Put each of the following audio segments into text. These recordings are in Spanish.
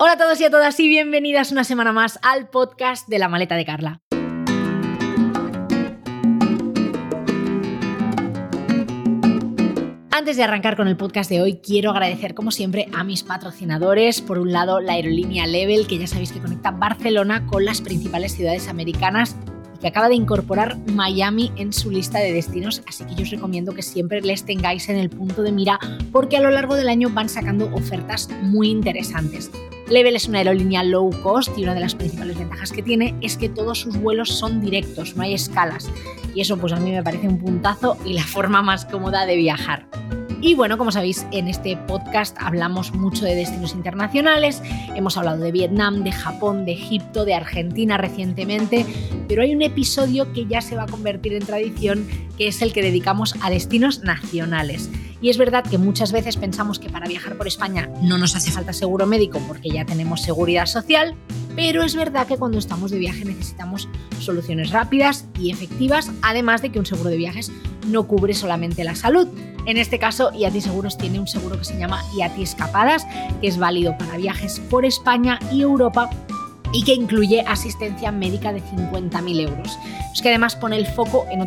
Hola a todos y a todas y bienvenidas una semana más al podcast de la maleta de Carla. Antes de arrancar con el podcast de hoy, quiero agradecer como siempre a mis patrocinadores. Por un lado, la aerolínea Level, que ya sabéis que conecta Barcelona con las principales ciudades americanas y que acaba de incorporar Miami en su lista de destinos, así que yo os recomiendo que siempre les tengáis en el punto de mira porque a lo largo del año van sacando ofertas muy interesantes. Level es una aerolínea low cost y una de las principales ventajas que tiene es que todos sus vuelos son directos, no hay escalas. Y eso pues a mí me parece un puntazo y la forma más cómoda de viajar. Y bueno, como sabéis, en este podcast hablamos mucho de destinos internacionales, hemos hablado de Vietnam, de Japón, de Egipto, de Argentina recientemente, pero hay un episodio que ya se va a convertir en tradición, que es el que dedicamos a destinos nacionales. Y es verdad que muchas veces pensamos que para viajar por España no nos hace falta seguro médico porque ya tenemos seguridad social, pero es verdad que cuando estamos de viaje necesitamos soluciones rápidas y efectivas, además de que un seguro de viajes no cubre solamente la salud. En este caso, IATI Seguros tiene un seguro que se llama IATI Escapadas, que es válido para viajes por España y Europa y que incluye asistencia médica de 50.000 euros. Es que además pone el foco en,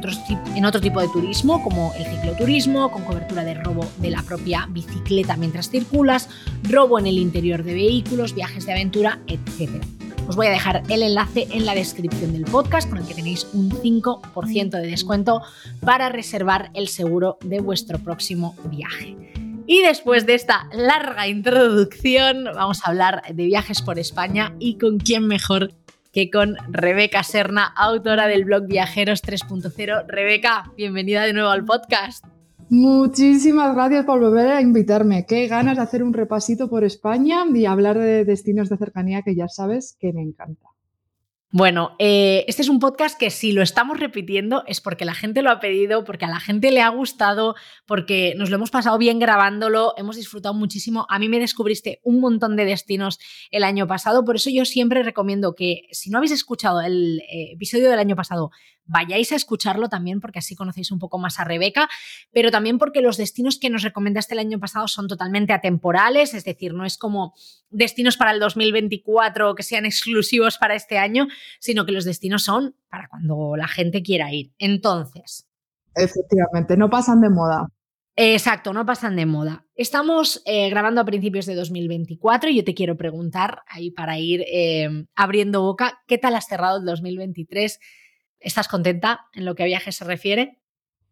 en otro tipo de turismo, como el cicloturismo, con cobertura de robo de la propia bicicleta mientras circulas, robo en el interior de vehículos, viajes de aventura, etc. Os voy a dejar el enlace en la descripción del podcast con el que tenéis un 5% de descuento para reservar el seguro de vuestro próximo viaje. Y después de esta larga introducción, vamos a hablar de viajes por España y con quién mejor que con Rebeca Serna, autora del blog Viajeros 3.0. Rebeca, bienvenida de nuevo al podcast. Muchísimas gracias por volver a invitarme. Qué ganas de hacer un repasito por España y hablar de destinos de cercanía que ya sabes que me encanta. Bueno, eh, este es un podcast que si lo estamos repitiendo es porque la gente lo ha pedido, porque a la gente le ha gustado, porque nos lo hemos pasado bien grabándolo, hemos disfrutado muchísimo. A mí me descubriste un montón de destinos el año pasado, por eso yo siempre recomiendo que si no habéis escuchado el eh, episodio del año pasado, vayáis a escucharlo también porque así conocéis un poco más a Rebeca, pero también porque los destinos que nos recomendaste el año pasado son totalmente atemporales, es decir, no es como destinos para el 2024 que sean exclusivos para este año, sino que los destinos son para cuando la gente quiera ir. Entonces. Efectivamente, no pasan de moda. Exacto, no pasan de moda. Estamos eh, grabando a principios de 2024 y yo te quiero preguntar, ahí para ir eh, abriendo boca, ¿qué tal has cerrado el 2023? ¿Estás contenta en lo que a viajes se refiere?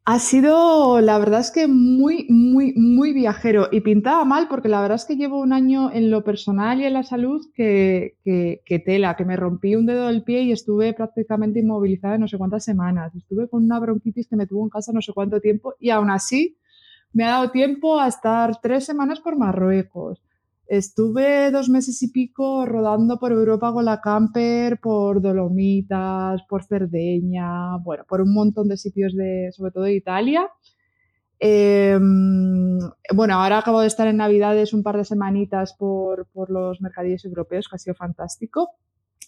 Ha sido, la verdad es que muy, muy, muy viajero y pintaba mal porque la verdad es que llevo un año en lo personal y en la salud que, que, tela, que me rompí un dedo del pie y estuve prácticamente inmovilizada no sé cuántas semanas. Estuve con una bronquitis que me tuvo en casa no sé cuánto tiempo y aún así me ha dado tiempo a estar tres semanas por Marruecos. Estuve dos meses y pico rodando por Europa con la camper, por Dolomitas, por Cerdeña, bueno, por un montón de sitios de, sobre todo de Italia. Em, bueno, ahora acabo de estar en Navidades un par de semanitas por, por, los mercadillos europeos, que ha sido fantástico.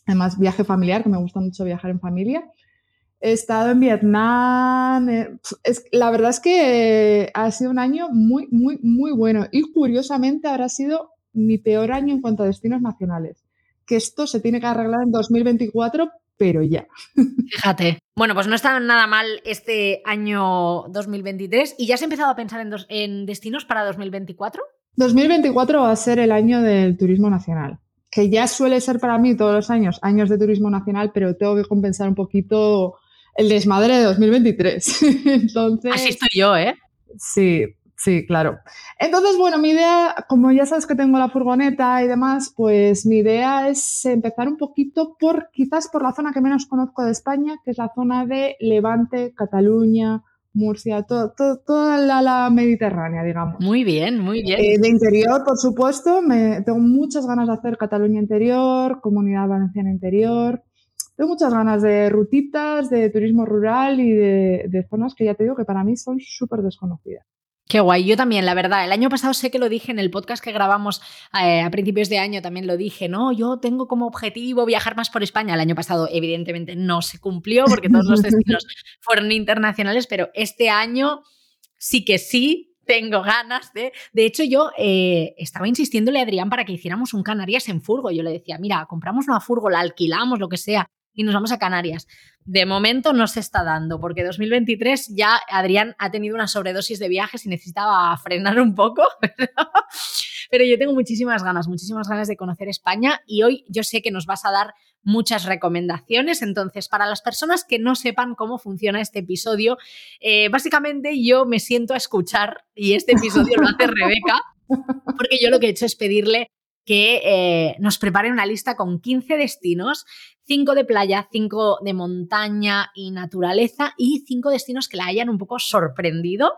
Además, viaje familiar, que me gusta mucho viajar en familia. He estado en Vietnam. Eh, la verdad es que ha sido un año muy, muy, muy bueno. Y curiosamente habrá sido mi peor año en cuanto a destinos nacionales. Que esto se tiene que arreglar en 2024, pero ya. Fíjate. Bueno, pues no está nada mal este año 2023. ¿Y ya has empezado a pensar en, en destinos para 2024? 2024 va a ser el año del turismo nacional, que ya suele ser para mí todos los años años de turismo nacional, pero tengo que compensar un poquito el desmadre de 2023. Entonces, Así estoy yo, ¿eh? Sí, Sí, claro. Entonces, bueno, mi idea, como ya sabes que tengo la furgoneta y demás, pues mi idea es empezar un poquito por, quizás por la zona que menos conozco de España, que es la zona de Levante, Cataluña, Murcia, toda la, Mediterránea, digamos. Muy bien, muy bien. Eh, de interior, por supuesto, me, tengo muchas ganas de hacer Cataluña interior, Comunidad Valenciana interior. Tengo muchas ganas de rutitas, de turismo rural y de, de zonas que ya te digo que para mí son súper desconocidas. Qué guay, yo también, la verdad. El año pasado sé que lo dije en el podcast que grabamos eh, a principios de año, también lo dije, ¿no? Yo tengo como objetivo viajar más por España. El año pasado, evidentemente, no se cumplió porque todos los destinos fueron internacionales, pero este año sí que sí tengo ganas de... De hecho, yo eh, estaba insistiéndole a Adrián para que hiciéramos un Canarias en furgo. Yo le decía, mira, compramos una furgo, la alquilamos, lo que sea, y nos vamos a Canarias. De momento no se está dando, porque 2023 ya Adrián ha tenido una sobredosis de viajes y necesitaba frenar un poco. Pero yo tengo muchísimas ganas, muchísimas ganas de conocer España y hoy yo sé que nos vas a dar muchas recomendaciones. Entonces, para las personas que no sepan cómo funciona este episodio, eh, básicamente yo me siento a escuchar y este episodio lo hace Rebeca, porque yo lo que he hecho es pedirle que eh, nos prepare una lista con 15 destinos, 5 de playa, 5 de montaña y naturaleza y 5 destinos que la hayan un poco sorprendido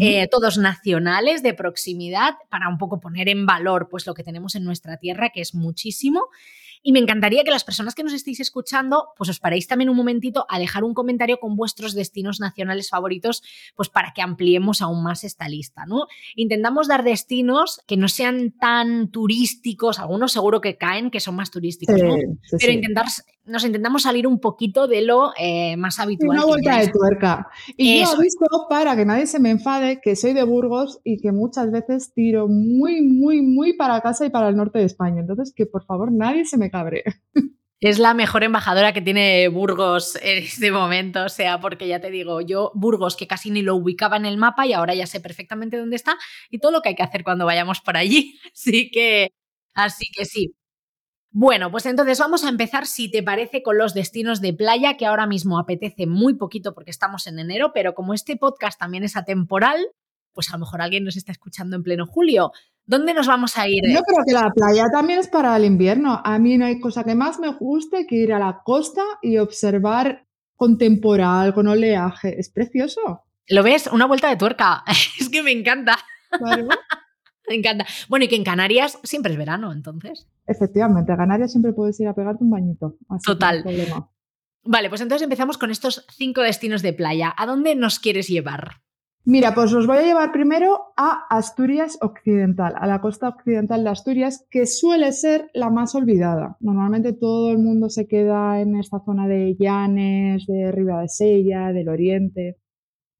eh, todos nacionales de proximidad para un poco poner en valor pues lo que tenemos en nuestra tierra, que es muchísimo. Y me encantaría que las personas que nos estéis escuchando, pues os paréis también un momentito a dejar un comentario con vuestros destinos nacionales favoritos, pues para que ampliemos aún más esta lista, ¿no? Intentamos dar destinos que no sean tan turísticos, algunos seguro que caen, que son más turísticos, ¿no? Pero intentar, nos intentamos salir un poquito de lo eh, más habitual. Una vuelta de tuerca. Y yo aviso para que nadie se me enfade que soy de Burgos y que muchas veces tiro muy, muy, muy para casa y para el norte de España. Entonces, que por favor nadie se me cabre. Es la mejor embajadora que tiene Burgos en este momento, o sea, porque ya te digo, yo Burgos que casi ni lo ubicaba en el mapa y ahora ya sé perfectamente dónde está y todo lo que hay que hacer cuando vayamos por allí. Así que, así que sí. Bueno, pues entonces vamos a empezar, si te parece, con los destinos de playa, que ahora mismo apetece muy poquito porque estamos en enero, pero como este podcast también es atemporal, pues a lo mejor alguien nos está escuchando en pleno julio. ¿Dónde nos vamos a ir? Yo creo que la playa también es para el invierno. A mí no hay cosa que más me guste que ir a la costa y observar con temporal, con oleaje. Es precioso. ¿Lo ves? Una vuelta de tuerca. es que me encanta. me encanta. Bueno, y que en Canarias siempre es verano, entonces. Efectivamente, a Canarias siempre puedes ir a pegarte un bañito. Total. vale, pues entonces empezamos con estos cinco destinos de playa. ¿A dónde nos quieres llevar? Mira, pues os voy a llevar primero a Asturias Occidental, a la costa occidental de Asturias, que suele ser la más olvidada. Normalmente todo el mundo se queda en esta zona de Llanes, de Riva de Sella, del Oriente,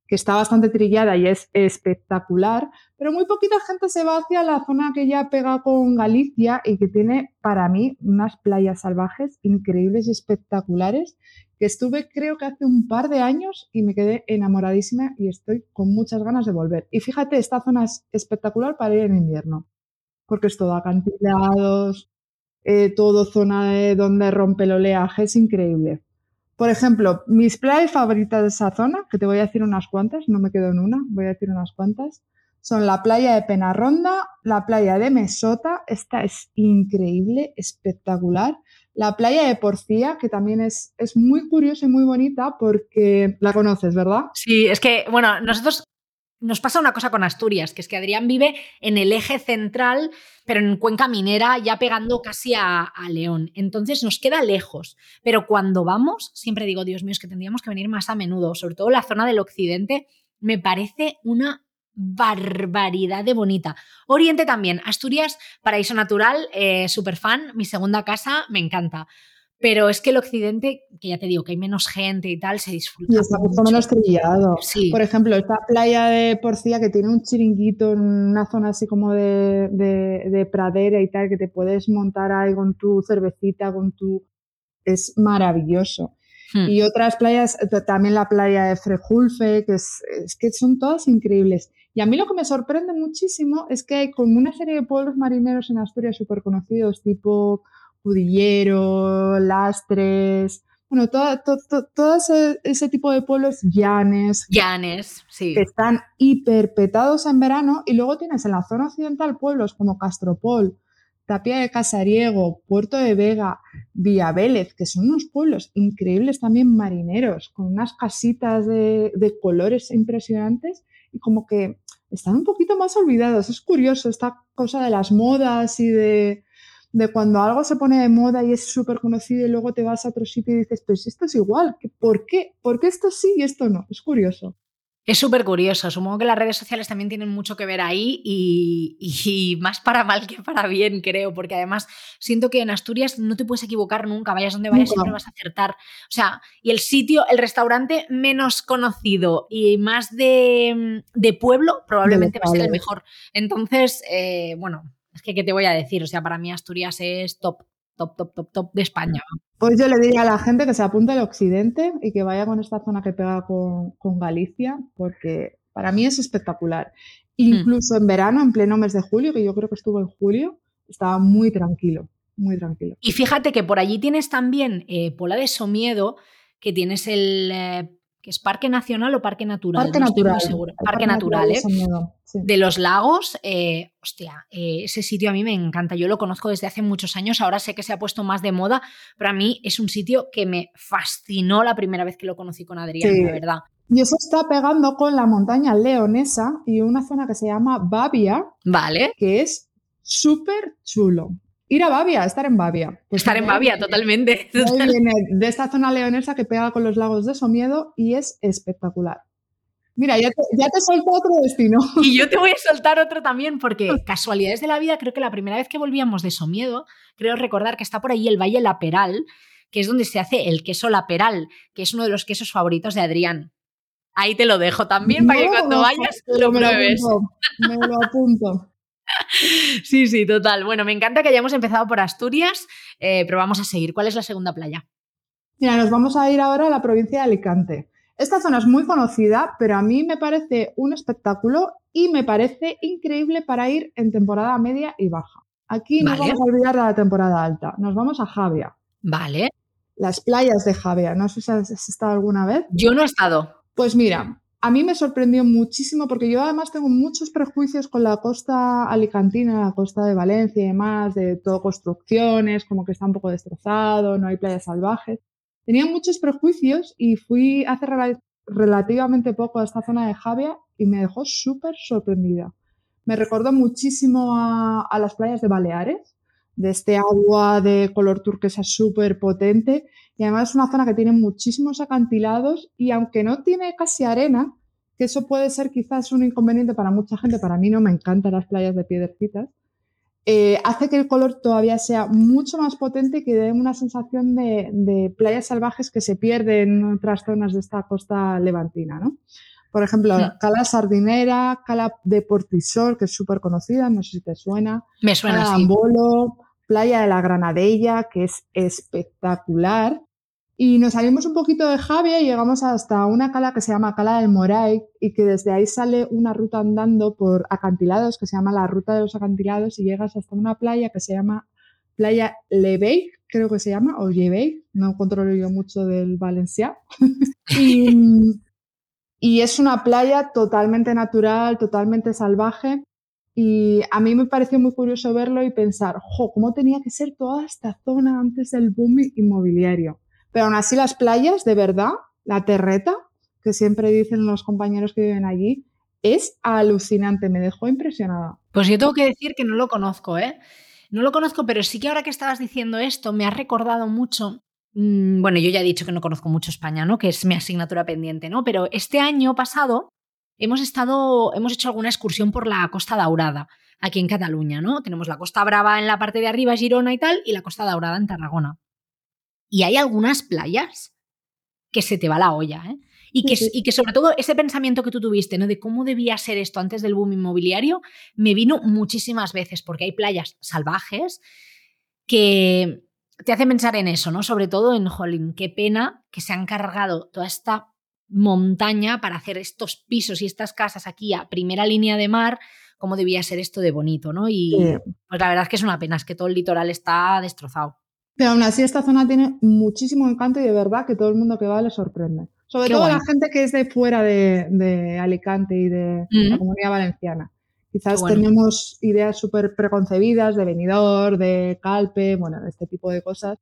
que está bastante trillada y es espectacular, pero muy poquita gente se va hacia la zona que ya pega con Galicia y que tiene para mí unas playas salvajes increíbles y espectaculares que estuve creo que hace un par de años y me quedé enamoradísima y estoy con muchas ganas de volver. Y fíjate, esta zona es espectacular para ir en invierno, porque es todo acantilados, eh, todo zona de donde rompe el oleaje, es increíble. Por ejemplo, mis playas favoritas de esa zona, que te voy a decir unas cuantas, no me quedo en una, voy a decir unas cuantas, son la playa de Penarronda, la playa de Mesota, esta es increíble, espectacular, la playa de Porcía, que también es, es muy curiosa y muy bonita porque la conoces, ¿verdad? Sí, es que, bueno, nosotros nos pasa una cosa con Asturias, que es que Adrián vive en el eje central, pero en Cuenca Minera, ya pegando casi a, a, León. Entonces nos queda lejos. Pero cuando vamos, siempre digo, Dios mío, es que tendríamos que venir más a menudo, sobre todo la zona del occidente, me parece una barbaridad de bonita. Oriente también, Asturias, paraíso natural, eh, super fan, mi segunda casa, me encanta. Pero es que el occidente, que ya te digo que hay menos gente y tal, se disfruta. Y está mucho menos trillado. Sí. Por ejemplo, esta playa de Porcía que tiene un chiringuito en una zona así como de, de pradera y tal, que te puedes montar ahí con tu cervecita, con tu. Es maravilloso. Hmm. Y otras playas, eh, también la playa de Frejulfe, que es, que son todas increíbles. Y a mí lo que me sorprende muchísimo es que hay como una serie de pueblos marineros en Asturias súper conocidos, tipo Judillero, Lastres, bueno, todo, todo, ese, tipo de pueblos llanes. Llanes, sí. Que están hiperpetados en verano. Y luego tienes en la zona occidental pueblos como Castropol, Tapia de Casariego, Puerto de Vega, Vélez, que son unos pueblos increíbles también marineros, con unas casitas de, colores impresionantes y como que están un poquito más olvidados. Es curioso esta cosa de las modas y de, de cuando algo se pone de moda y es súper conocido y luego te vas a otro sitio y dices, pues esto es igual, ¿por qué? ¿Por qué esto sí y esto no? Es curioso. Es súper curioso. Supongo que las redes sociales también tienen mucho que ver ahí y, más para mal que para bien, creo, porque además siento que en Asturias no te puedes equivocar nunca, vayas donde vayas, siempre vas a acertar. O sea, y el sitio, el restaurante menos conocido y más de, pueblo, probablemente va a ser el mejor. Entonces, eh, bueno, es que, ¿qué te voy a decir? O sea, para mí Asturias es top top, top, top, top de España. Pues yo le diría a la gente que se apunte al occidente y que vaya con esta zona que pega con, Galicia, porque para mí es espectacular. Incluso en verano, en pleno mes de julio, que yo creo que estuvo en julio, estaba muy tranquilo, muy tranquilo. Y fíjate que por allí tienes también eh, Pola de Somiedo, que tienes el eh, es Parque Nacional o Parque Natural. Parque Natural. Parque, Natural, ¿eh? De los lagos, eh, hostia, eh, ese sitio a mí me encanta. Yo lo conozco desde hace muchos años, ahora sé que se ha puesto más de moda, pero a mí es un sitio que me fascinó la primera vez que lo conocí con Adrián, de verdad. Y eso está pegando con la montaña leonesa y una zona que se llama Babia. Vale. Que es súper chulo. Ir a Bavia, estar en Bavia. Pues estar en Bavia, totalmente. Viene de esta zona leonesa que pega con los lagos de Somiedo y es espectacular. Mira, ya te, ya te otro destino. Y yo te voy a soltar otro también, porque casualidades de la vida, creo que la primera vez que volvíamos de Somiedo, creo recordar que está por ahí el Valle La Peral, que es donde se hace el queso La Peral, que es uno de los quesos favoritos de Adrián. Ahí te lo dejo también para que cuando vayas lo pruebes. me lo apunto. Sí, sí, total. Bueno, me encanta que hayamos empezado por Asturias, eh, pero vamos a seguir. ¿Cuál es la segunda playa? Mira, nos vamos a ir ahora a la provincia de Alicante. Esta zona es muy conocida, pero a mí me parece un espectáculo y me parece increíble para ir en temporada media y baja. Aquí no vamos a olvidar de la temporada alta. Nos vamos a Javia. Vale. Las playas de Javia. No sé si has estado alguna vez. Yo no he estado. Pues mira, a mí me sorprendió muchísimo porque yo además tengo muchos prejuicios con la costa alicantina, la costa de Valencia y demás, de todo construcciones, como que está un poco destrozado, no hay playas salvajes. Tenía muchos prejuicios y fui hace relativamente poco a esta zona de Javia y me dejó súper sorprendida. Me recordó muchísimo a, a las playas de Baleares, de este agua de color turquesa súper potente y además es una zona que tiene muchísimos acantilados y aunque no tiene casi arena, que eso puede ser quizás un inconveniente para mucha gente, para mí no me encantan las playas de piedrecitas, eh, hace que el color todavía sea mucho más potente y que dé una sensación de, playas salvajes que se pierden en otras zonas de esta costa levantina, ¿no? Por ejemplo, Cala Sardinera, Cala de Portisol, que es súper conocida, no sé si te suena. Me suena, Cala Ambolo, Playa de la Granadella, que es espectacular. Y nos salimos un poquito de Javia y llegamos hasta una cala que se llama Cala del Moray y que desde ahí sale una ruta andando por acantilados que se llama la Ruta de los Acantilados y llegas hasta una playa que se llama Playa Leveig, creo que se llama, o Lleveig, no controlo yo mucho del valenciano. y es una playa totalmente natural, totalmente salvaje y a mí me pareció muy curioso verlo y pensar, jo, ¿cómo tenía que ser toda esta zona antes del boom inmobiliario? Pero aún así las playas, de verdad, la terreta, que siempre dicen los compañeros que viven allí, es alucinante, me dejó impresionada. Pues yo tengo que decir que no lo conozco, ¿eh? No lo conozco, pero sí que ahora que estabas diciendo esto, me ha recordado mucho. Mm, bueno, yo ya he dicho que no conozco mucho España, ¿no? Que es mi asignatura pendiente, ¿no? Pero este año pasado hemos estado, hemos hecho alguna excursión por la Costa Daurada, aquí en Cataluña, ¿no? Tenemos la Costa Brava en la parte de arriba, Girona y tal, y la Costa Daurada en Tarragona. Y hay algunas playas que se te va la olla, ¿eh? Y que, y que, sobre todo ese pensamiento que tú tuviste, ¿no? De cómo debía ser esto antes del boom inmobiliario, me vino muchísimas veces, porque hay playas salvajes que te hacen pensar en eso, ¿no? Sobre todo en Jolín, qué pena que se han cargado toda esta montaña para hacer estos pisos y estas casas aquí a primera línea de mar, cómo debía ser esto de bonito, ¿no? Y pues la verdad es que es una pena, es que todo el litoral está destrozado. Pero aún así esta zona tiene muchísimo encanto y de verdad que todo el mundo que va le sorprende. Sobre todo la gente que es de fuera de, Alicante y de la comunidad valenciana. Quizás tenemos ideas súper preconcebidas de venidor, de calpe, bueno, de este tipo de cosas.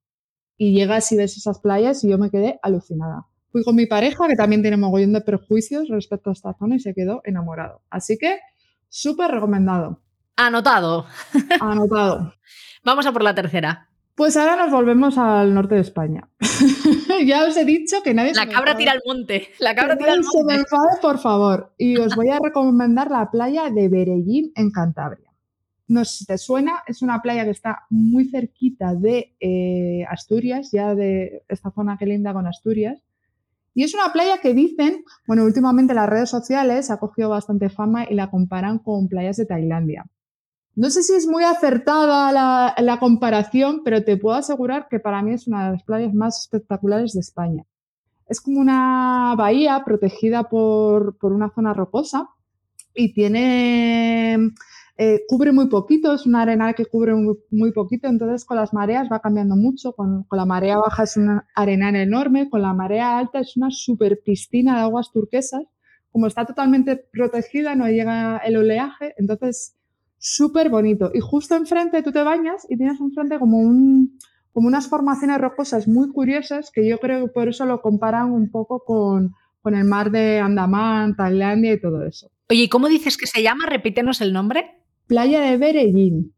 Y llegas y ves esas playas y yo me quedé alucinada. Fui con mi pareja, que también tiene mogollón de prejuicios respecto a esta zona y se quedó enamorado. Así que, súper recomendado. Anotado. Anotado. Vamos a por la tercera. Pues ahora nos volvemos al norte de España. ya os he dicho que nadie La cabra tira al monte. La cabra tira al monte. se me enfade, por favor. Y os voy a recomendar la playa de Berellín en Cantabria. No sé si te suena, es una playa que está muy cerquita de eh, Asturias, ya de esta zona que linda con Asturias. Y es una playa que dicen, bueno, últimamente las redes sociales ha cogido bastante fama y la comparan con playas de Tailandia. No sé si es muy acertada la, comparación, pero te puedo asegurar que para mí es una de las playas más espectaculares de España. Es como una bahía protegida por, una zona rocosa y tiene eh, cubre muy poquito, es una arenal que cubre muy, poquito, entonces con las mareas va cambiando mucho. Con, con, la marea baja es una arenal enorme, con la marea alta es una super piscina de aguas turquesas. Como está totalmente protegida, no llega el oleaje, entonces súper bonito. Y justo enfrente tú te bañas y tienes enfrente como, un, como unas formaciones rocosas muy curiosas que yo creo que por eso lo comparan un poco con, con el mar de Andamán, Tailandia y todo eso. Oye, ¿y cómo dices que se llama? Repítenos el nombre. Playa de Berellín.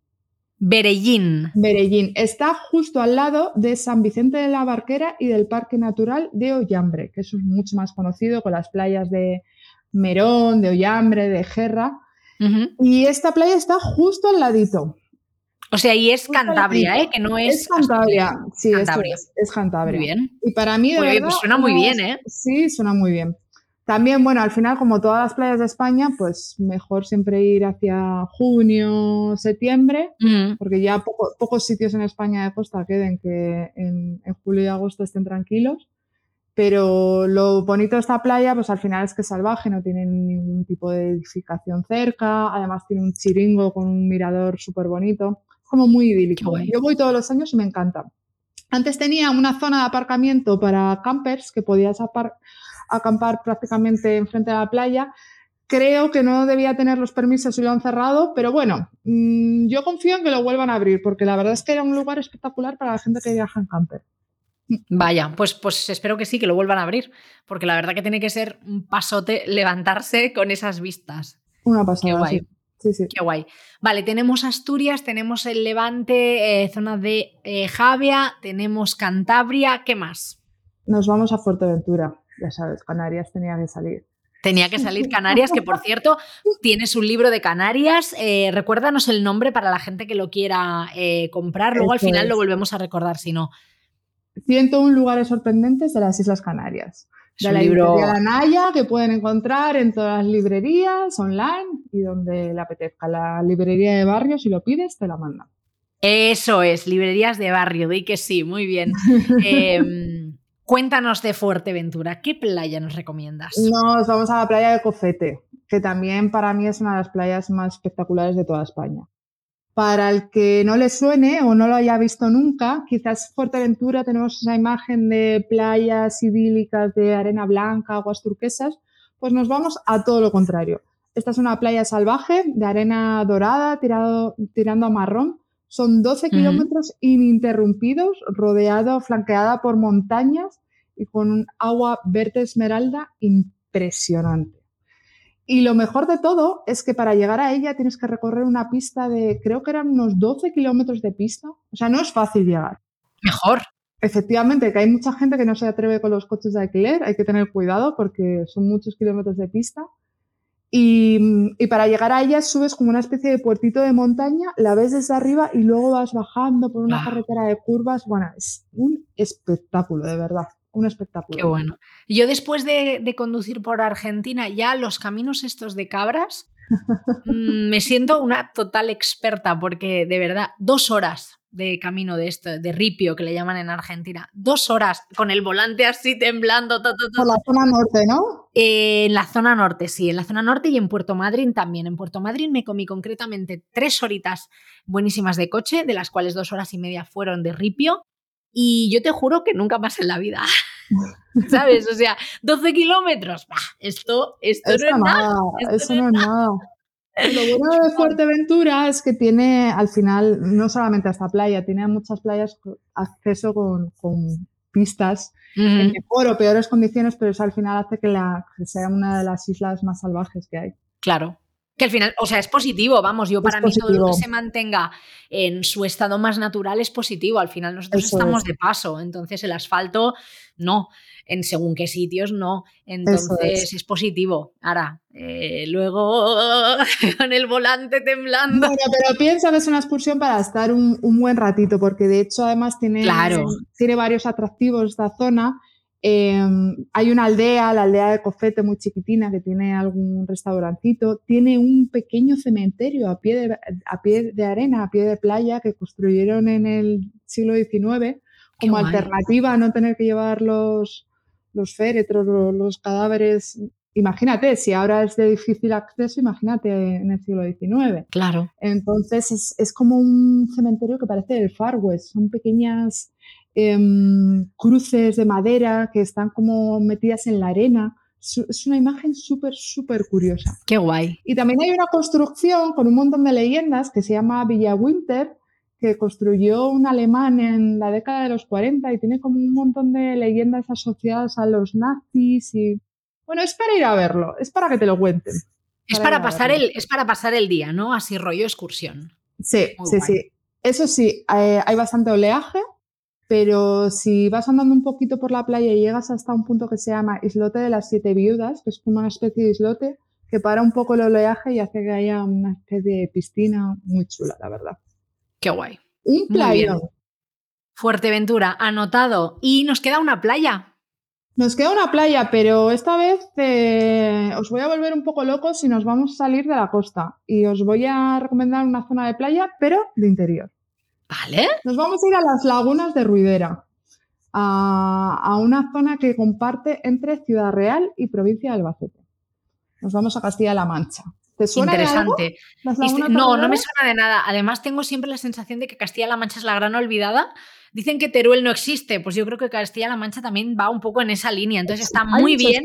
Berellín. Berellín. Está justo al lado de San Vicente de la Barquera y del Parque Natural de Ollambre, que es mucho más conocido con las playas de Merón, de Ollambre, de Gerra. Y esta playa está justo al ladito. O sea, y es Cantabria, ¿eh? Que no es. Es Cantabria, sí, Es, es, Cantabria. Muy bien. Y para mí, de pues verdad, suena muy bien, ¿eh? Sí, suena muy bien. También, bueno, al final, como todas las playas de España, pues mejor siempre ir hacia junio, septiembre, porque ya pocos sitios en España de costa queden que en, en julio y agosto estén tranquilos. Pero lo bonito de esta playa, pues al final es que es salvaje, no tiene ningún tipo de edificación cerca, además tiene un chiringo con un mirador súper bonito, como muy idílico. Yo voy todos los años y me encanta. Antes tenía una zona de aparcamiento para campers que podías acampar prácticamente enfrente de la playa. Creo que no debía tener los permisos y lo han cerrado, pero bueno, mm, yo confío en que lo vuelvan a abrir, porque la verdad es que era un lugar espectacular para la gente que viaja en camper. Vaya, pues, pues espero que sí, que lo vuelvan a abrir, porque la verdad que tiene que ser un pasote levantarse con esas vistas. Una pasada. Qué guay. Sí. Sí, Qué guay. Vale, tenemos Asturias, tenemos el Levante, eh, zona de eh, Javia, tenemos Cantabria, ¿qué más? Nos vamos a Fuerteventura, ya sabes, Canarias tenía que salir. Tenía que salir Canarias, que por cierto, tienes un libro de Canarias. Eh, recuérdanos el nombre para la gente que lo quiera comprar. Luego al final lo volvemos a recordar, si no. 101 lugares sorprendentes de las Islas Canarias. De la libro... librería Naya, que pueden encontrar en todas las librerías online y donde le apetezca. La librería de barrio, si lo pides, te la manda. Eso es, librerías de barrio, di que sí, muy bien. Em, cuéntanos de Fuerteventura, ¿qué playa nos recomiendas? Nos vamos a la playa de Cofete, que también para mí es una de las playas más espectaculares de toda España. Para el que no le suene o no lo haya visto nunca, quizás Fuerteventura tenemos esa imagen de playas idílicas de arena blanca, aguas turquesas, pues nos vamos a todo lo contrario. Esta es una playa salvaje de arena dorada tirado, tirando a marrón. Son 12 kilómetros ininterrumpidos, rodeado, flanqueada por montañas y con un agua verde esmeralda impresionante. Y lo mejor de todo es que para llegar a ella tienes que recorrer una pista de, creo que eran unos 12 kilómetros de pista. O sea, no es fácil llegar. Mejor. Efectivamente, que hay mucha gente que no se atreve con los coches de alquiler, hay que tener cuidado porque son muchos kilómetros de pista. Y, y, para llegar a ella subes como una especie de puertito de montaña, la ves desde arriba y luego vas bajando por una carretera de curvas. Bueno, es un espectáculo, de verdad un espectáculo. Qué bueno. Yo después de, conducir por Argentina, ya los caminos estos de cabras, mm, me siento una total experta porque de verdad, dos horas de camino de esto, de ripio que le llaman en Argentina, dos horas con el volante así temblando. Por la zona norte, ¿no? en la zona norte, sí, en la zona norte y en Puerto Madryn también. En Puerto Madryn me comí concretamente tres horitas buenísimas de coche, de las cuales dos horas y media fueron de ripio y yo te juro que nunca más en la vida. ¿Sabes? O sea, 12 kilómetros. esto, esto no es nada. eso no es nada. Lo bueno de Fuerteventura es que tiene al final, no solamente esta playa, tiene muchas playas acceso con, pistas en mejor o peores condiciones, pero eso al final hace que, la, que sea una de las islas más salvajes que hay. Claro, Que al final, o sea, es positivo, vamos, yo para mí todo lo que se mantenga en su estado más natural es positivo. Al final nosotros estamos de paso, entonces el asfalto no, en según qué sitios no. Entonces es. positivo. Ahora, eh, luego con el volante temblando. Bueno, pero piensa que es una excursión para estar un, buen ratito, porque de hecho además tiene, tiene varios atractivos esta zona. Em, hay una aldea, la aldea de Cofete, muy chiquitina, que tiene algún restaurantito. Tiene un pequeño cementerio a pie de, a pie de arena, a pie de playa, que construyeron en el siglo XIX como alternativa a no tener que llevar los, los féretros, los, cadáveres. Imagínate, si ahora es de difícil acceso, imagínate en el siglo XIX. Claro. Entonces es, es como un cementerio que parece el Far West. Son pequeñas Em, cruces de madera que están como metidas en la arena. Es una imagen súper, súper curiosa. Qué guay. Y también hay una construcción con un montón de leyendas que se llama Villa Winter, que construyó un alemán en la década de los 40 y tiene como un montón de leyendas asociadas a los nazis y bueno, es para ir a verlo, es para que te lo cuenten. Es para, pasar el, es para pasar el día, ¿no? Así rollo excursión. Sí, sí, sí. Eso sí, eh, hay bastante oleaje, pero si vas andando un poquito por la playa y llegas hasta un punto que se llama Islote de las Siete Viudas, que es como una especie de islote que para un poco el oleaje y hace que haya una especie de piscina muy chula, la verdad. Qué guay. Un playa. Fuerteventura, anotado. Y nos queda una playa. Nos queda una playa, pero esta vez eh, os voy a volver un poco locos si nos vamos a salir de la costa. Y os voy a recomendar una zona de playa, pero de interior. Vale. Nos vamos a ir a las lagunas de Ruidera, a, una zona que comparte entre Ciudad Real y provincia de Albacete. Nos vamos a Castilla-La Mancha. ¿Te suena Interesante. no, no me suena de nada. Además, tengo siempre la sensación de que Castilla-La Mancha es la gran olvidada. Dicen que Teruel no existe, pues yo creo que Castilla-La Mancha también va un poco en esa línea. Entonces está muy bien.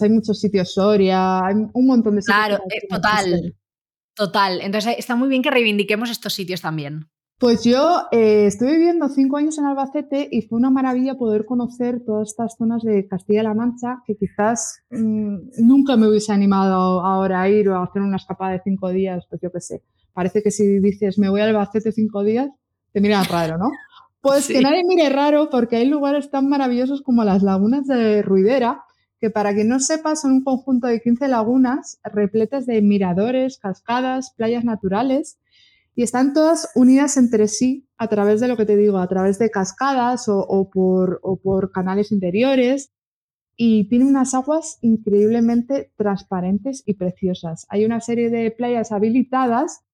hay muchos sitios, Soria, hay un montón de sitios. Claro, eh, total. Total. Entonces está muy bien que reivindiquemos estos sitios también. Pues yo eh, estuve viviendo cinco años en Albacete y fue una maravilla poder conocer todas estas zonas de Castilla-La Mancha que quizás mm, nunca me hubiese animado ahora a ir o a hacer una escapada de cinco días, pues yo qué sé. Parece que si dices me voy a Albacete cinco días, te miran raro, ¿no? Pues que nadie mire raro porque hay lugares tan maravillosos como las lagunas de Ruidera, que para quien no sepa son un conjunto de 15 lagunas repletas de miradores, cascadas, playas naturales y están todas unidas entre sí a través de lo que te digo, a través de cascadas o, por, por canales interiores y tiene unas aguas increíblemente transparentes y preciosas. Hay una serie de playas habilitadas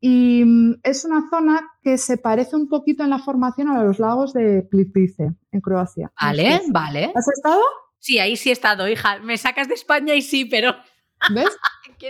y mm, es una zona que se parece un poquito en la formación a los lagos de Plipice, en Croacia. Vale, vale. ¿Has estado? Sí, ahí sí he estado, hija. Me sacas de España y sí, pero ¿Ves?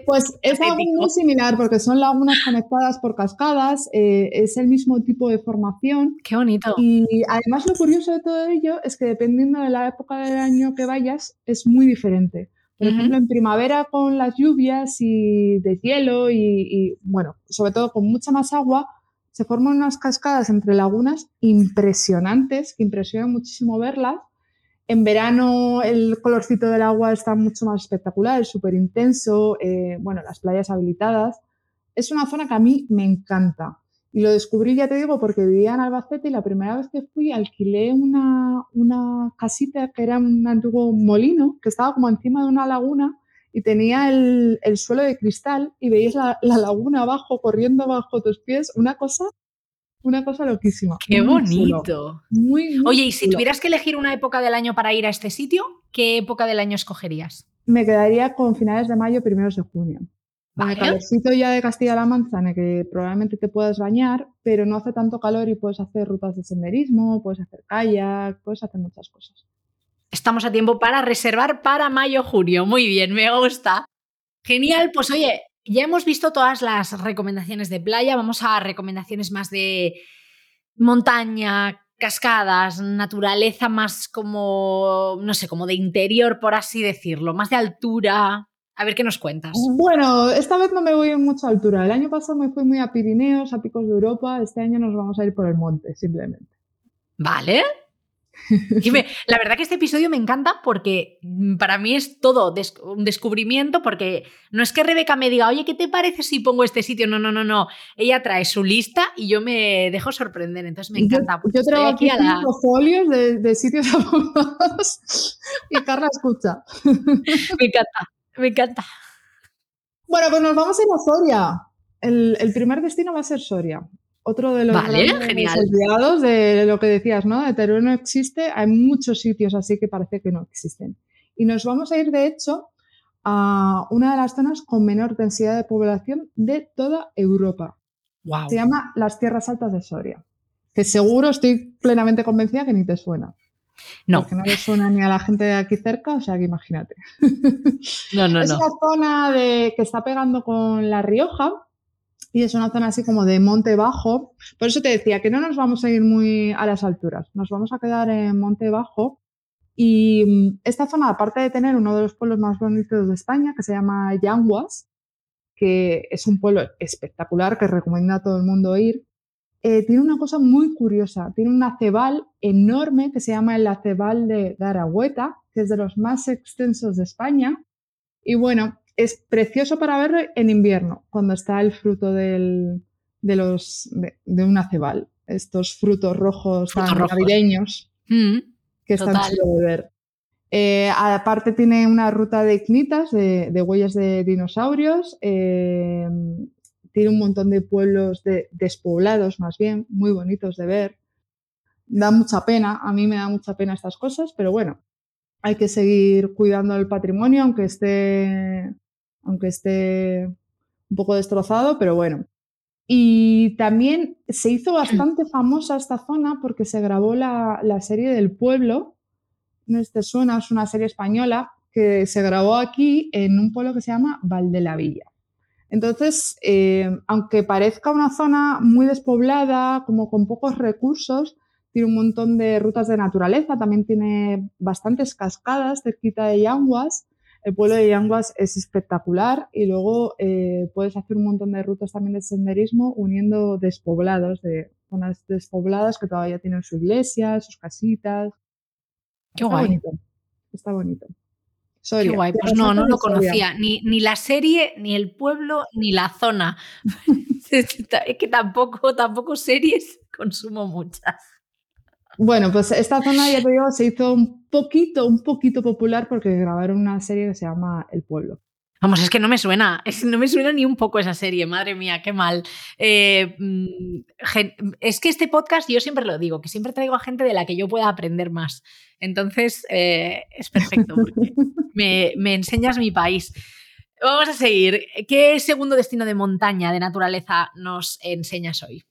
Pues es algo muy similar porque son lagunas conectadas por cascadas, eh, es el mismo tipo de formación. Qué bonito. Y además lo curioso de todo ello es que dependiendo de la época del año que vayas es muy diferente. Por ejemplo, en primavera con las lluvias y de hielo y, bueno, sobre todo con mucha más agua, se forman unas cascadas entre lagunas impresionantes, que impresionan muchísimo verlas en verano el colorcito del agua está mucho más espectacular, es súper intenso, eh, bueno, las playas habilitadas. Es una zona que a mí me encanta. Y lo descubrí, ya te digo, porque vivía en Albacete y la primera vez que fui alquilé una, una casita que era un antiguo molino que estaba como encima de una laguna y tenía el, el suelo de cristal y veías la, la, laguna abajo corriendo bajo tus pies, una cosa una cosa loquísima. Qué bonito. Muy, Oye, y si tuvieras que elegir una época del año para ir a este sitio, ¿qué época del año escogerías? Me quedaría con finales de mayo, primeros de junio. Vale. el calorcito ya de Castilla-La Mancha, en el que probablemente te puedas bañar, pero no hace tanto calor y puedes hacer rutas de senderismo, puedes hacer kayak, puedes hacer muchas cosas. Estamos a tiempo para reservar para mayo-junio. Muy bien, me gusta. Genial, pues oye, ya hemos visto todas las recomendaciones de playa, vamos a recomendaciones más de montaña, cascadas, naturaleza más como, no sé, como de interior, por así decirlo, más de altura. A ver qué nos cuentas. Bueno, esta vez no me voy en mucha altura. El año pasado me fui muy a Pirineos, a Picos de Europa. Este año nos vamos a ir por el monte, simplemente. Vale. la verdad que este episodio me encanta porque mm, para mí es todo un descubrimiento porque no es que Rebeca me diga, oye, ¿qué te parece si pongo este sitio? No, no, no, no. Ella trae su lista y yo me dejo sorprender. Entonces me encanta. Yo, traigo aquí, a folios de, sitios apuntados y Carla escucha. me encanta, me encanta. Bueno, pues nos vamos a ir a Soria. El, el primer destino va a ser Soria. Otro de los vale, de lo que decías, ¿no? De Teruel no existe, hay muchos sitios así que parece que no existen. Y nos vamos a ir, de hecho, a una de las zonas con menor densidad de población de toda Europa. Se llama las Tierras Altas de Soria, que seguro estoy plenamente convencida que ni te suena. No. Porque no le suena ni a la gente de aquí cerca, o sea que imagínate. No, no, es no. una zona de, que está pegando con La Rioja, y es una zona así como de monte bajo. Por eso te decía que no nos vamos a ir muy a las alturas, nos vamos a quedar en monte bajo. Y mm, esta zona, aparte de tener uno de los pueblos más bonitos de España, que se llama Yanguas, que es un pueblo espectacular que recomienda a todo el mundo ir, eh, tiene una cosa muy curiosa. Tiene un acebal enorme que se llama el acebal de Garahueta, que es de los más extensos de España. Y bueno, es precioso para verlo en invierno, cuando está el fruto del, de, los, de, un acebal, estos frutos rojos navideños mm, que están chido de ver. Eh, aparte tiene una ruta de ignitas, de, huellas de dinosaurios, eh, tiene un montón de pueblos despoblados más bien, muy bonitos de ver. Da mucha pena, a mí me da mucha pena estas cosas, pero bueno, hay que seguir cuidando el patrimonio, aunque esté aunque esté un poco destrozado, pero bueno. Y también se hizo bastante famosa esta zona porque se grabó la, serie del pueblo, no te suena, es una serie española que se grabó aquí en un pueblo que se llama Valdelavilla. Entonces, eh, aunque parezca una zona muy despoblada, como con pocos recursos, tiene un montón de rutas de naturaleza, también tiene bastantes cascadas cerquita de Yanguas el pueblo de Yanguas es espectacular y luego eh, puedes hacer un montón de rutas también de senderismo uniendo despoblados, de zonas despobladas que todavía tienen su iglesia, sus casitas. Qué guay. Bonito. Está bonito. Qué guay, pues no, no lo conocía. Ni, ni, la serie, ni el pueblo, ni la zona. es que tampoco, tampoco series consumo muchas. Bueno, pues esta zona, ya te digo, se hizo un poquito, un poquito popular porque grabaron una serie que se llama El Pueblo. Vamos, es que no me suena, es, no me suena ni un poco esa serie, madre mía, qué mal. Eh, mm, es que este podcast, yo siempre lo digo, que siempre traigo a gente de la que yo pueda aprender más. Entonces, eh, es perfecto, porque me, me enseñas mi país. Vamos a seguir. ¿Qué segundo destino de montaña, de naturaleza, nos enseñas hoy?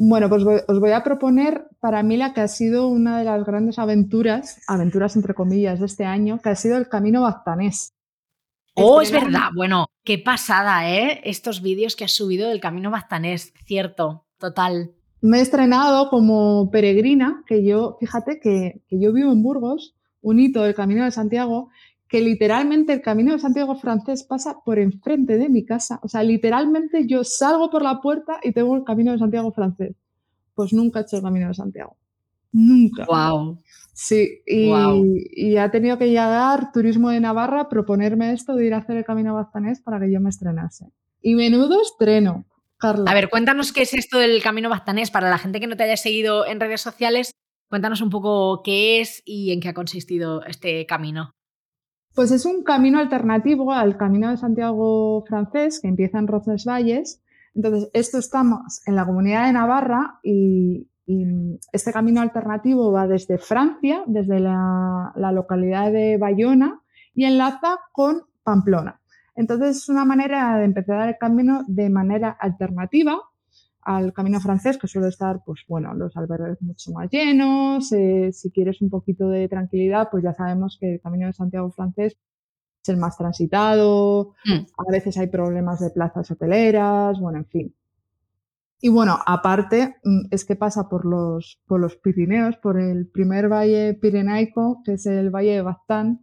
Bueno, pues os voy a proponer para mí la que ha sido una de las grandes aventuras, aventuras entre comillas, de este año, que ha sido el Camino Baztanés. Oh, es verdad. Bueno, qué pasada, ¿eh? Estos vídeos que has subido del Camino Baztanés, cierto, total. Me he estrenado como peregrina, que yo, fíjate que, que yo vivo en Burgos, un hito del Camino de Santiago, que literalmente el Camino de Santiago francés pasa por enfrente de mi casa. O sea, literalmente yo salgo por la puerta y tengo el Camino de Santiago francés. Pues nunca he hecho el Camino de Santiago. Nunca. Wow. Sí, y, ha tenido que llegar Turismo de Navarra proponerme esto de ir a hacer el Camino Baztanés para que yo me estrenase. Y menudo estreno, Carla. A ver, cuéntanos qué es esto del Camino Baztanés para la gente que no te haya seguido en redes sociales. Cuéntanos un poco qué es y en qué ha consistido este camino. Pues es un camino alternativo al camino de Santiago francés que empieza en Roncesvalles. Entonces, esto estamos en la comunidad de Navarra y, este camino alternativo va desde Francia, desde la, localidad de Bayona y enlaza con Pamplona. Entonces, es una manera de empezar el camino de manera alternativa al camino francés, que suele estar, pues bueno, los albergues mucho más llenos. Eh, si quieres un poquito de tranquilidad, pues ya sabemos que el camino de Santiago francés es el más transitado. Mm. A veces hay problemas de plazas hoteleras, bueno, en fin. Y bueno, aparte mm, es que pasa por los, por los Pirineos, por el primer valle pirenaico, que es el valle de Baztán,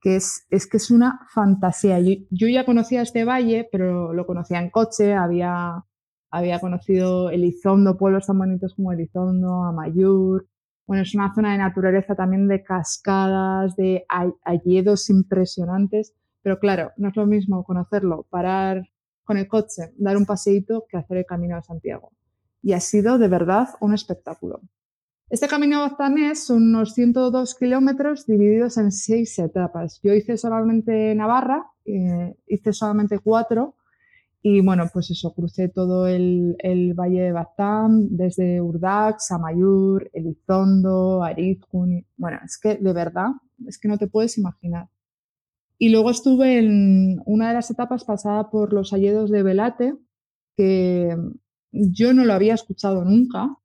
que es, es que es una fantasía. Yo, yo ya conocía este valle, pero lo conocía en coche, había había conocido Elizondo, pueblos tan bonitos como Elizondo, Amayur, Bueno, es una zona de naturaleza también de cascadas, de alledos impresionantes, pero claro, no es lo mismo conocerlo, parar con el coche, dar un paseíto que hacer el camino de Santiago. Y ha sido de verdad un espectáculo. Este camino baztanés son unos 102 kilómetros divididos en seis etapas. Yo hice solamente Navarra, eh, hice solamente cuatro y bueno, pues eso, crucé todo el, Valle de Baztán, desde Urdax, Amayur, Elizondo, Arizkun. Bueno, es que de verdad, es que no te puedes imaginar. Y luego estuve en una de las etapas pasada por los alledos de Velate, que yo no lo había escuchado nunca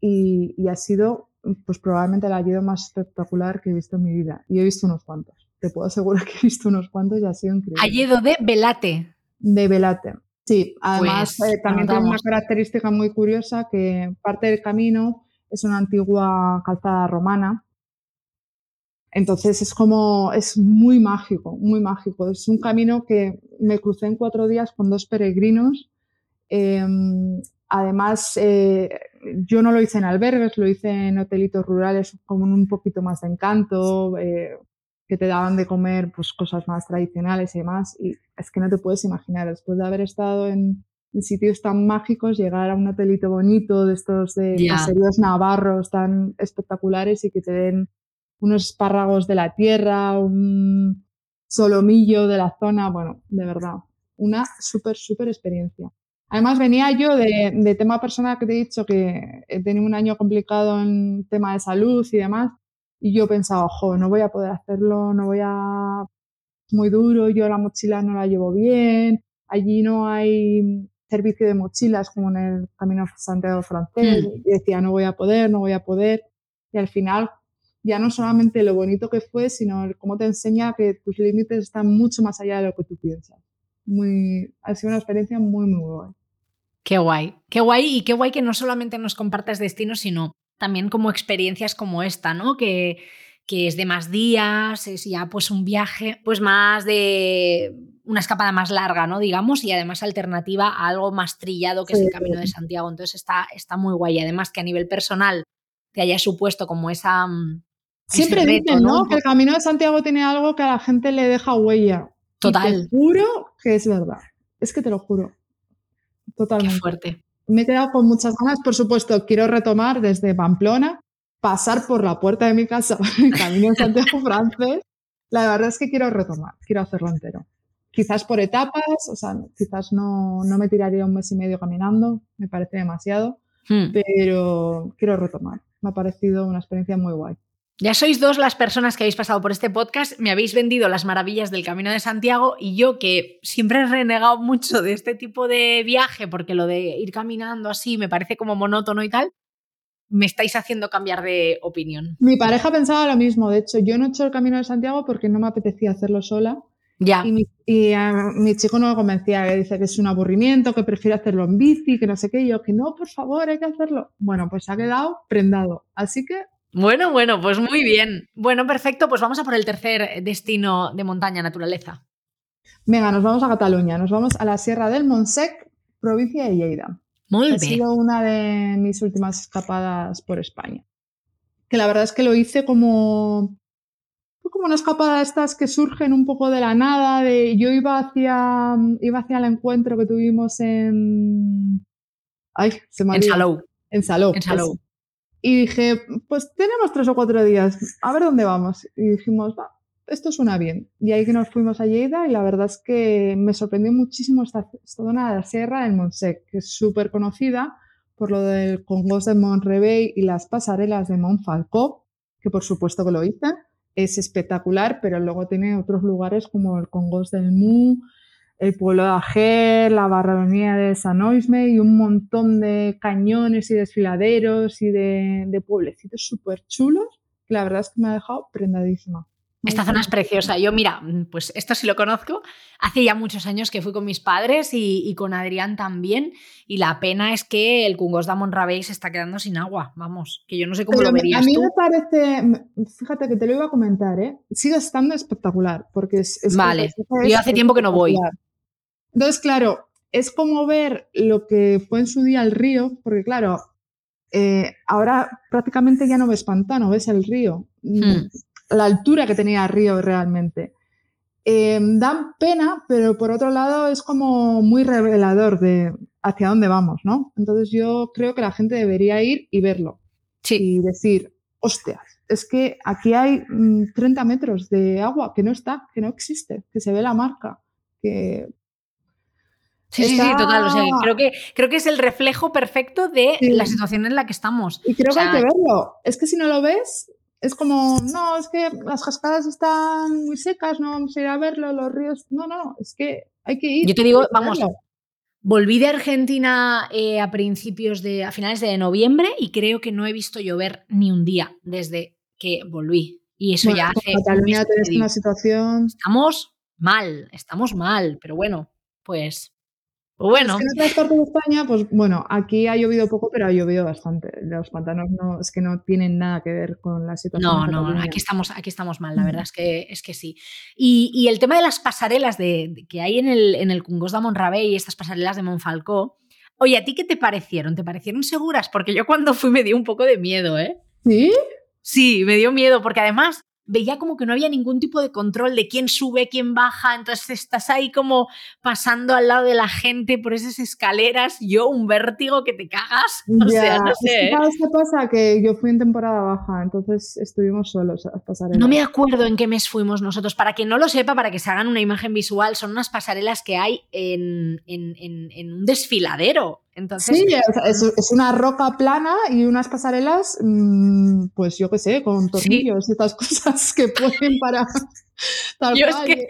y, y ha sido pues probablemente el alledo más espectacular que he visto en mi vida. Y he visto unos cuantos. Te puedo asegurar que he visto unos cuantos y ha sido increíble. Alledo de Velate de Velate. Sí, además pues, eh, también tiene una característica muy curiosa que parte del camino es una antigua calzada romana. Entonces es como, es muy mágico, muy mágico. Es un camino que me crucé en cuatro días con dos peregrinos. Em, además, eh, yo no lo hice en albergues, lo hice en hotelitos rurales con un poquito más de encanto, eh, que te daban de comer pues, cosas más tradicionales y demás. Y es que no te puedes imaginar, después de haber estado en, sitios tan mágicos, llegar a un hotelito bonito de estos de caseríos navarros tan espectaculares y que te den unos espárragos de la tierra, un solomillo de la zona, bueno, de verdad, una súper, súper experiencia. Además, venía yo de, de, tema personal que te he dicho que he tenido un año complicado en tema de salud y demás, y yo pensaba, ojo, no voy a poder hacerlo, no voy a... muy duro, yo la mochila no la llevo bien, allí no hay servicio de mochilas como en el Camino Santiago francés. Mm. Y decía, no voy a poder, no voy a poder. Y al final, ya no solamente lo bonito que fue, sino cómo te enseña que tus límites están mucho más allá de lo que tú piensas. Muy, ha sido una experiencia muy, muy guay. Qué guay, qué guay y qué guay que no solamente nos compartas destinos, sino también como experiencias como esta, ¿no? Que, que es de más días, es ya pues un viaje, pues más de una escapada más larga, ¿no? Digamos, y además alternativa a algo más trillado que es el Camino de Santiago. Entonces está, está muy guay. Y además que a nivel personal te haya supuesto como esa... Mm, Siempre dicen, ¿no? Que el Camino de Santiago tiene algo que a la gente le deja huella. Total. te juro que es verdad. Es que te lo juro. Totalmente. Qué fuerte me he quedado con muchas ganas, por supuesto, quiero retomar desde Pamplona, pasar por la puerta de mi casa, el camino en Santiago francés. La verdad es que quiero retomar, quiero hacerlo entero. Quizás por etapas, o sea, quizás no, no me tiraría un mes y medio caminando, me parece demasiado, hmm. pero quiero retomar. Me ha parecido una experiencia muy guay. Ya sois dos las personas que habéis pasado por este podcast, me habéis vendido las maravillas del Camino de Santiago y yo que siempre he renegado mucho de este tipo de viaje porque lo de ir caminando así me parece como monótono y tal, me estáis haciendo cambiar de opinión. Mi pareja pensaba lo mismo, de hecho yo no he hecho el Camino de Santiago porque no me apetecía hacerlo sola. Ya. Y, mi, mi chico no lo convencía, que dice que es un aburrimiento, que prefiere hacerlo en bici, que no sé qué, y yo que no, por favor, hay que hacerlo. Bueno, pues ha quedado prendado. Así que bueno, bueno, pues muy bien. Bueno, perfecto, pues vamos a por el tercer destino de montaña, naturaleza. Venga, nos vamos a Cataluña, nos vamos a la Sierra del Montsec, provincia de Lleida. Muy ha sido una de mis últimas escapadas por España. Que la verdad es que lo hice como como una escapada de estas que surgen un poco de la nada, de yo iba hacia iba hacia el encuentro que tuvimos en Ay, se me En Salou. En Salou. En Salou. Y dije, pues tenemos tres o cuatro días, a ver dónde vamos. Y dijimos, va, esto suena bien. Y ahí que nos fuimos a Lleida y la verdad es que me sorprendió muchísimo esta, zona de la sierra del Montsec, que es súper conocida por lo del Congos de Montrebey y las pasarelas de Montfalcó, que por supuesto que lo hice. Es espectacular, pero luego tiene otros lugares como el Congos del Mu, el pueblo de Ager, la barranía de San Oisme y un montón de cañones y desfiladeros y de, pueblecitos súper chulos, que la verdad es que me ha dejado prendadísima. Esta zona es preciosa. Yo, mira, pues esto sí lo conozco. Hace ya muchos años que fui con mis padres y, con Adrián también. Y la pena es que el Cungos de Monrabey se está quedando sin agua. Vamos, que yo no sé cómo lo verías. A mí me parece, fíjate que te lo iba a comentar, ¿eh? Sigue estando espectacular. Porque es. vale, yo hace tiempo que no voy. Entonces, claro, es como ver lo que fue en su día el río, porque claro, eh, ahora prácticamente ya no ves pantano, ves el río, hmm. la altura que tenía el río realmente. Eh, dan pena, pero por otro lado es como muy revelador de hacia dónde vamos, ¿no? Entonces yo creo que la gente debería ir y verlo. Y decir, hostias, es que aquí hay 30 mm, metros de agua que no está, que no existe, que se ve la marca, que Sí, sí, sí, total. O sea, creo, que, creo que es el reflejo perfecto de la situación en la que estamos. Y creo que hay que verlo. Es que si no lo ves, es como, no, es que las cascadas están muy secas, no vamos a ir a verlo, los ríos. No, no, es que hay que ir. Yo te digo, vamos, volví de Argentina eh, a principios de, a finales de noviembre y creo que no he visto llover ni un día desde que volví. Y eso ya hace. Cataluña tenés una situación. Estamos mal, estamos mal, pero bueno, pues bueno. en otras partes de España, pues bueno, aquí ha llovido poco, pero ha llovido bastante. Los pantanos no, es que no tienen nada que ver con la situación. No, no, aquí estamos, aquí estamos mal, la verdad es que, es que sí. Y, el tema de las pasarelas de, que hay en el, en el Cungos de Monrabey y estas pasarelas de Monfalcó, oye, ¿a ti qué te parecieron? ¿Te parecieron seguras? Porque yo cuando fui me dio un poco de miedo, ¿eh? ¿Sí? Sí, me dio miedo, porque además veía como que no había ningún tipo de control de quién sube, quién baja, entonces estás ahí como pasando al lado de la gente por esas escaleras, yo un vértigo que te cagas, o sea, no sé. ¿eh? qué pasa? Que yo fui en temporada baja, entonces estuvimos solos a pasar. No me acuerdo en qué mes fuimos nosotros, para quien no lo sepa, para que se hagan una imagen visual, son unas pasarelas que hay en, en un desfiladero sí, es, una roca plana y unas pasarelas, mm, pues yo qué sé, con tornillos y estas cosas que pueden para... yo es que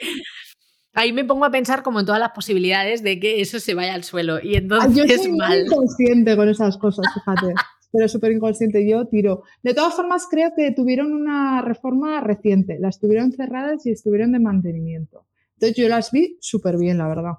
ahí me pongo a pensar como en todas las posibilidades de que eso se vaya al suelo y entonces yo soy Muy inconsciente con esas cosas, fíjate. pero súper inconsciente, yo tiro. De todas formas, creo que tuvieron una reforma reciente, las tuvieron cerradas y estuvieron de mantenimiento. Entonces yo las vi súper bien, la verdad.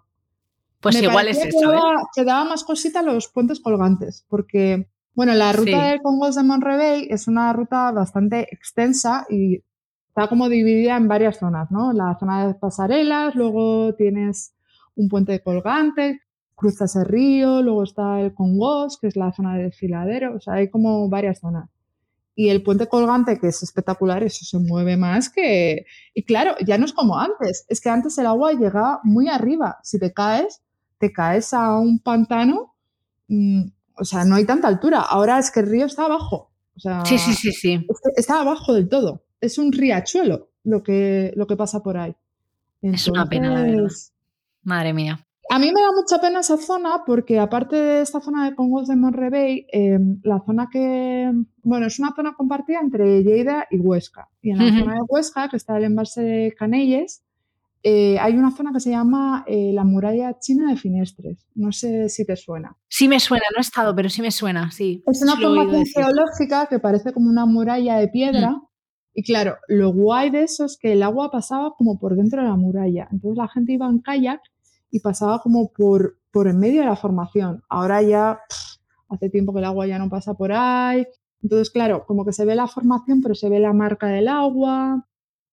Pues igual es eso. ¿eh? Que daba, más cosita los puentes colgantes, porque, bueno, la ruta de Congos de Monrevey es una ruta bastante extensa y está como dividida en varias zonas, ¿no? La zona de pasarelas, luego tienes un puente colgante, cruzas el río, luego está el Congos, que es la zona de desfiladero, o sea, hay como varias zonas. Y el puente colgante, que es espectacular, eso se mueve más que... Y claro, ya no es como antes, es que antes el agua llegaba muy arriba. Si te caes, te caes a un pantano, mm, o sea, no hay tanta altura. Ahora es que el río está abajo. O sea, sí, sí, sí, sí. Está abajo del todo. Es un riachuelo lo que, lo que pasa por ahí. es una pena, la verdad. Madre mía. A mí me da mucha pena esa zona porque aparte de esta zona de Congos de Monrevey, em, la zona que, bueno, es una zona compartida entre Lleida y Huesca. Y en la zona de Huesca, que está el embalse de Canelles, eh, hay una zona que se llama eh, la muralla china de Finestres. No sé si te suena. Sí me suena, no he estado, pero sí me suena, sí. Es una formación geológica que parece como una muralla de piedra. Mm. Y claro, lo guay de eso es que el agua pasaba como por dentro de la muralla. Entonces la gente iba en kayak y pasaba como por, por en medio de la formación. Ahora ya hace tiempo que el agua ya no pasa por ahí. Entonces, claro, como que se ve la formación, pero se ve la marca del agua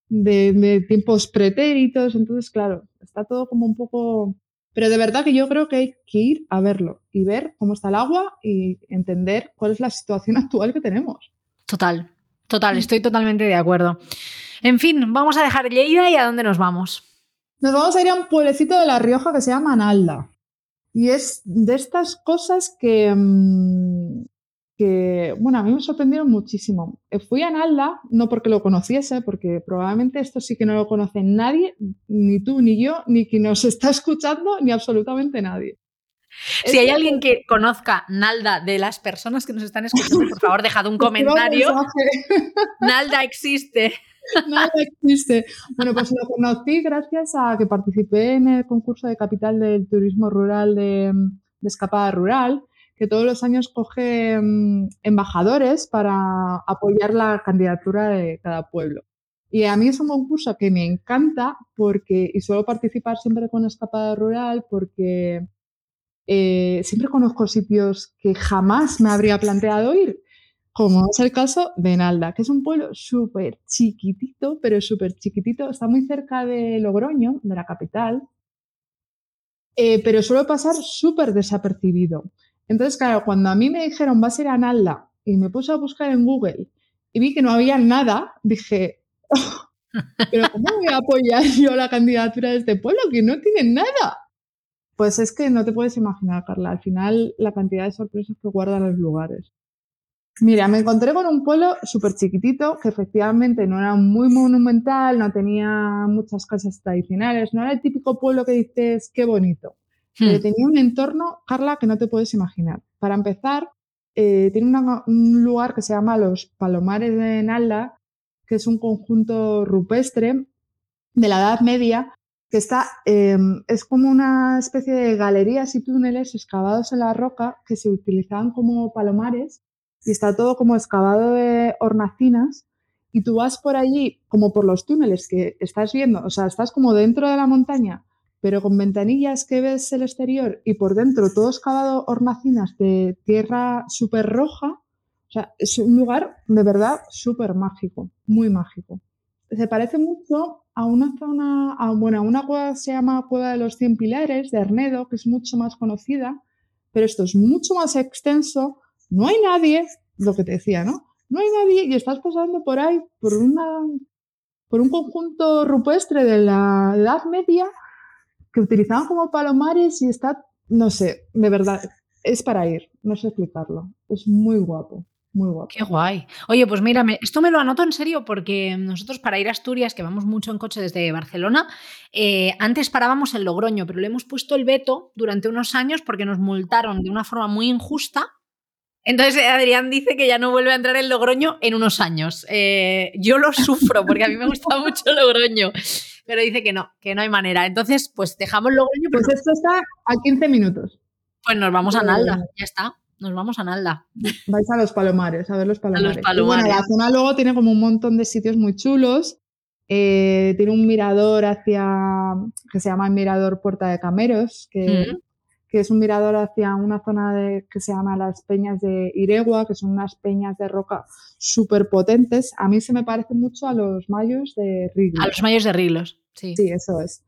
de, tiempos pretéritos, entonces claro, está todo como un poco... Pero de verdad que yo creo que hay que ir a verlo y ver cómo está el agua y entender cuál es la situación actual que tenemos. Total, total, mm. estoy totalmente de acuerdo. En fin, vamos a dejar Lleida y a dónde nos vamos. Nos vamos a ir a un pueblecito de La Rioja que se llama Nalda. Y es de estas cosas que, mm, que, bueno, a mí me sorprendieron muchísimo. Eh, fui a Nalda, no porque lo conociese, porque probablemente esto sí que no lo conoce nadie, ni tú, ni yo, ni quien nos está escuchando, ni absolutamente nadie. Si hay alguien que conozca Nalda de las personas que nos están escuchando, por favor, dejad un comentario. Nalda existe. Nalda existe. Bueno, pues lo conocí gracias a que participé en el concurso de capital del turismo rural de, de escapada rural que todos los años coge mm, embajadores para apoyar la candidatura de cada pueblo. Y a mí es un concurso que me encanta porque, y suelo participar siempre con Escapada Rural porque eh, siempre conozco sitios que jamás me habría planteado ir, como es el caso de Nalda, que es un pueblo súper chiquitito, pero súper chiquitito, está muy cerca de Logroño, de la capital, eh, pero suele pasar súper desapercibido. Entonces, claro, cuando a mí me dijeron vas a ir a Nalda y me puse a buscar en Google y vi que no había nada, dije, pero ¿cómo voy a apoyar yo la candidatura de este pueblo que no tiene nada? Pues es que no te puedes imaginar, Carla, al final la cantidad de sorpresas que guardan los lugares. Mira, me encontré con un pueblo súper chiquitito que efectivamente no era muy monumental, no tenía muchas casas tradicionales, no era el típico pueblo que dices, qué bonito. Hmm. tenía un entorno, Carla, que no te puedes imaginar. Para empezar, eh, tiene un lugar que se llama Los Palomares de Nalda, que es un conjunto rupestre de la Edad Media, que está, em, es como una especie de galerías y túneles excavados en la roca que se utilizaban como palomares y está todo como excavado de hornacinas y tú vas por allí como por los túneles que estás viendo, o sea, estás como dentro de la montaña, pero con ventanillas que ves el exterior y por dentro todo excavado hornacinas de tierra súper roja. O sea, es un lugar de verdad súper mágico, muy mágico. Se parece mucho a una zona, a, bueno, a una cueva que se llama Cueva de los Cien Pilares de Arnedo, que es mucho más conocida, pero esto es mucho más extenso, no hay nadie, lo que te decía, ¿no? No hay nadie y estás pasando por ahí, por, una, por un conjunto rupestre de la Edad Media que utilizaban como palomares y está, no sé, de verdad, es para ir, no sé explicarlo. Es muy guapo. Muy guapo. Qué guay. Oye, pues mírame, esto me lo anoto en serio porque nosotros para ir a Asturias, que vamos mucho en coche desde Barcelona, eh, antes parábamos en Logroño, pero le hemos puesto el veto durante unos años porque nos multaron de una forma muy injusta entonces Adrián dice que ya no vuelve a entrar en Logroño en unos años. Eh, yo lo sufro porque a mí me gusta mucho Logroño, pero dice que no, que no hay manera. Entonces, pues dejamos Logroño. Pues esto está a 15 minutos. Pues nos vamos a Nalda, ya está. Nos vamos a Nalda. Vais a los Palomares, a ver los Palomares. Y bueno, la zona luego tiene como un montón de sitios muy chulos. Eh, tiene un mirador hacia, que se llama el Mirador Puerta de Cameros, que, que es un mirador hacia una zona de, que se llama las Peñas de Iregua, que son unas peñas de roca súper potentes. A mí se me parece mucho a los mayos de Riglos. A los mayos de Riglos, sí. Sí, eso es.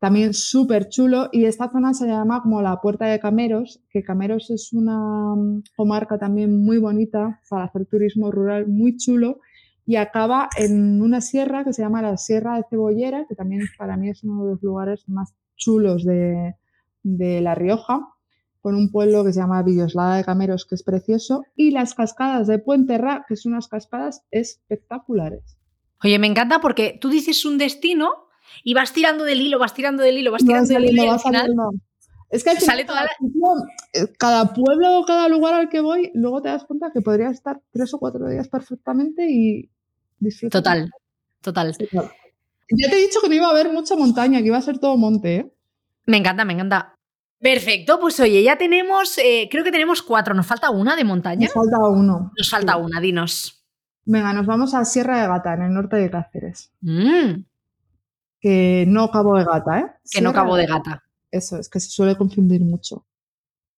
También súper chulo. Y esta zona se llama como la Puerta de Cameros, que Cameros es una mm, comarca también muy bonita para hacer turismo rural, muy chulo. Y acaba en una sierra que se llama la Sierra de Cebollera, que también para mí es uno de los lugares más chulos de, de La Rioja, con un pueblo que se llama Villoslada de Cameros, que es precioso, y las cascadas de Puenterra, que son unas cascadas espectaculares. Oye, me encanta porque tú dices un destino y vas tirando del hilo, vas tirando del hilo, vas tirando del hilo. Es que al sale toda eh, cada pueblo o cada lugar al que voy, luego te das cuenta que podría estar tres o cuatro días perfectamente y disfrutar. Total, total. Ya te he dicho que no iba a haber mucha montaña, que iba a ser todo monte. ¿eh? Me encanta, me encanta. Perfecto, pues oye, ya tenemos, eh, creo que tenemos cuatro, nos falta una de montaña. Nos falta uno. Nos falta una, dinos. Venga, nos vamos a Sierra de Gata, en el norte de Cáceres. Mm. Que no Cabo de Gata, ¿eh? Que no Cabo de Gata. Eso, es que se suele confundir mucho.